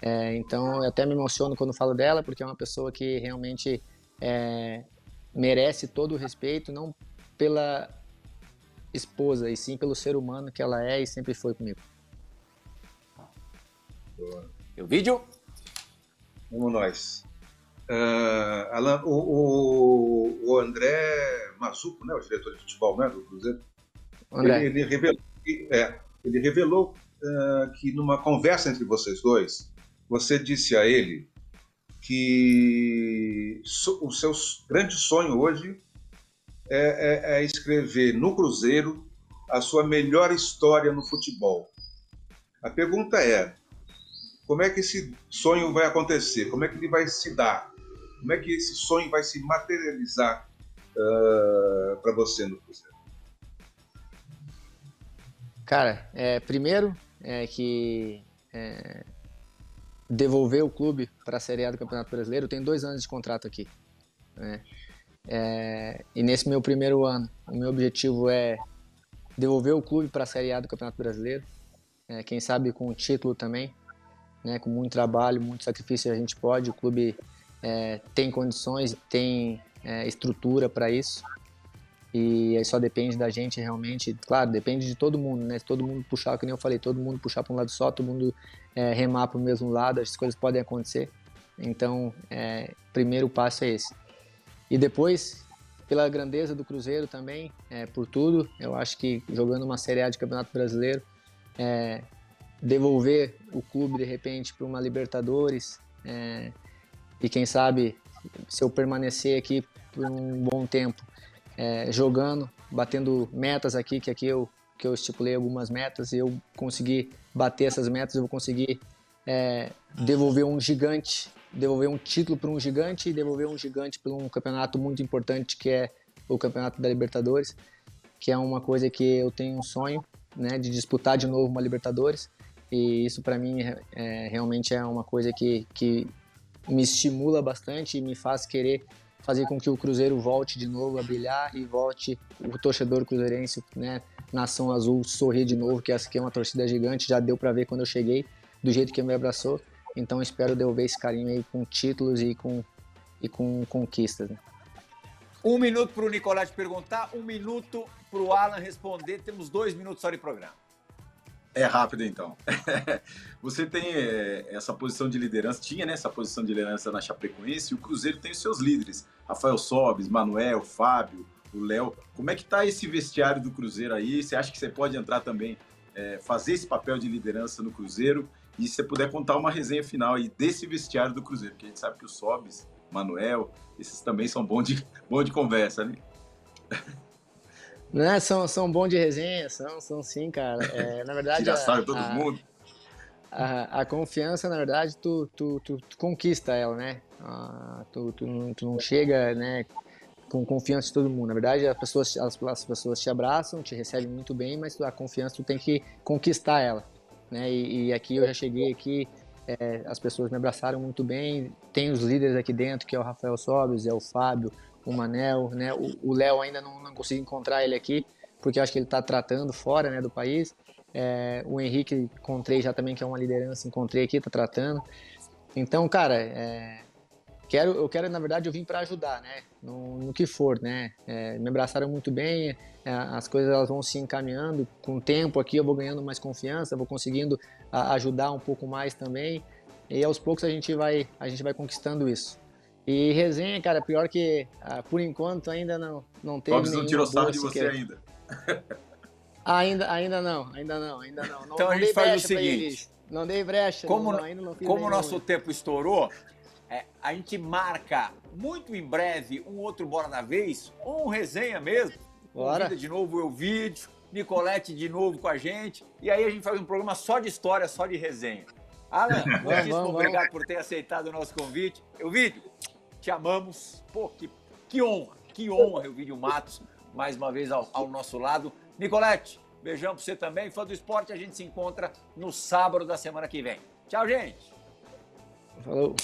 É, então, eu até me emociono quando falo dela, porque é uma pessoa que realmente é, merece todo o respeito, não pela esposa, e sim pelo ser humano que ela é e sempre foi comigo. E o vídeo? Vamos nós. Uh, Alan, o, o, o, André Mazuco, né, o diretor de futebol né, do Cruzeiro. Ele, ele revelou, é, ele revelou uh, que numa conversa entre vocês dois, você disse a ele que so, o seu grande sonho hoje é, é, é escrever no Cruzeiro a sua melhor história no futebol. A pergunta é: como é que esse sonho vai acontecer? Como é que ele vai se dar? Como é que esse sonho vai se materializar uh, ah, para você no Cruzeiro? Cara, é, primeiro é que é, devolver o clube para a Série A do Campeonato Brasileiro. tem dois anos de contrato aqui. Né? É, e nesse meu primeiro ano, o meu objetivo é devolver o clube para a Série A do Campeonato Brasileiro. É, quem sabe com o título também né, com muito trabalho, muito sacrifício a gente pode. O clube é, tem condições, tem é, estrutura para isso. E aí só depende da gente realmente. Claro, depende de todo mundo, né? Se todo mundo puxar, como eu falei, todo mundo puxar para um lado só, todo mundo é, remar para o mesmo lado, as coisas podem acontecer. Então, é, primeiro passo é esse. E depois, pela grandeza do Cruzeiro também, é, por tudo, eu acho que jogando uma Série A de Campeonato Brasileiro, é, devolver o clube de repente para uma Libertadores é, e quem sabe se eu permanecer aqui por um bom tempo é, jogando, batendo metas aqui que aqui eu que eu estipulei algumas metas e eu conseguir bater essas metas, eu vou conseguir é, devolver um gigante, devolver um título para um gigante e devolver um gigante para um campeonato muito importante que é o campeonato da Libertadores, que é uma coisa que eu tenho um sonho, né, de disputar de novo uma Libertadores. E isso para mim é, é, realmente é uma coisa que, que me estimula bastante e me faz querer fazer com que o Cruzeiro volte de novo a brilhar e volte o torcedor cruzeirense, né, Nação Azul sorrir de novo, que essa aqui é uma torcida gigante, já deu para ver quando eu cheguei, do jeito que me abraçou. Então espero devolver esse carinho aí com títulos e com, e com conquistas. Né? Um minuto para o Nicolás perguntar, um minuto para o Alan responder. Temos dois minutos só de programa. É rápido, então. Você tem é, essa posição de liderança, tinha né, essa posição de liderança na Chapecoense, e o Cruzeiro tem os seus líderes, Rafael Sobes, Manuel, Fábio, o Léo. Como é que está esse vestiário do Cruzeiro aí? Você acha que você pode entrar também, é, fazer esse papel de liderança no Cruzeiro? E se você puder contar uma resenha final aí desse vestiário do Cruzeiro, porque a gente sabe que o Sobes, Manuel, esses também são bons de, bom de conversa, né? Né, são, são bons de resenha, são, são sim, cara. É, na verdade. Já sabe todo a, mundo. A, a, confiança, na verdade, tu, tu, tu, tu conquista ela, né? Ah, tu, tu, não, tu não chega, né? Com confiança de todo mundo. Na verdade, as pessoas, as, as pessoas te abraçam, te recebem muito bem, mas a confiança tu tem que conquistar ela. Né? E, e aqui eu já cheguei aqui, é, as pessoas me abraçaram muito bem. Tem os líderes aqui dentro, que é o Rafael Sobes, é o Fábio, o Manel, né? O Léo ainda não, não consegui encontrar ele aqui, porque acho que ele está tratando fora, né, do país. É, o Henrique encontrei já também, que é uma liderança, encontrei aqui, está tratando. Então, cara, é, quero, eu quero, na verdade, eu vim para ajudar, né? No, no, que for, né? É, me abraçaram muito bem, é, as coisas elas vão se encaminhando. Com o tempo aqui eu vou ganhando mais confiança, vou conseguindo a, ajudar um pouco mais também. E aos poucos a gente vai, a gente vai conquistando isso. E resenha, cara, pior que ah, por enquanto ainda não, não teve. Robson não tirou sarro de você ainda. ainda. Ainda não, ainda não, ainda não. Então não a gente faz o seguinte. Não dei brecha. Como, não, ainda não como o nosso tempo estourou, é, a gente marca muito em breve um outro Bora da Vez, ou um resenha mesmo. Bora. Convida de novo o vídeo, Nicolete de novo com a gente. E aí a gente faz um programa só de história, só de resenha. Alan, muitíssimo obrigado por ter aceitado o nosso convite. Eu vídeo te amamos. Pô, que, que honra, que honra Vídeo Matos, mais uma vez ao, ao nosso lado. Nicolete, beijão pra você também. Fã do esporte, a gente se encontra no sábado da semana que vem. Tchau, gente. Falou.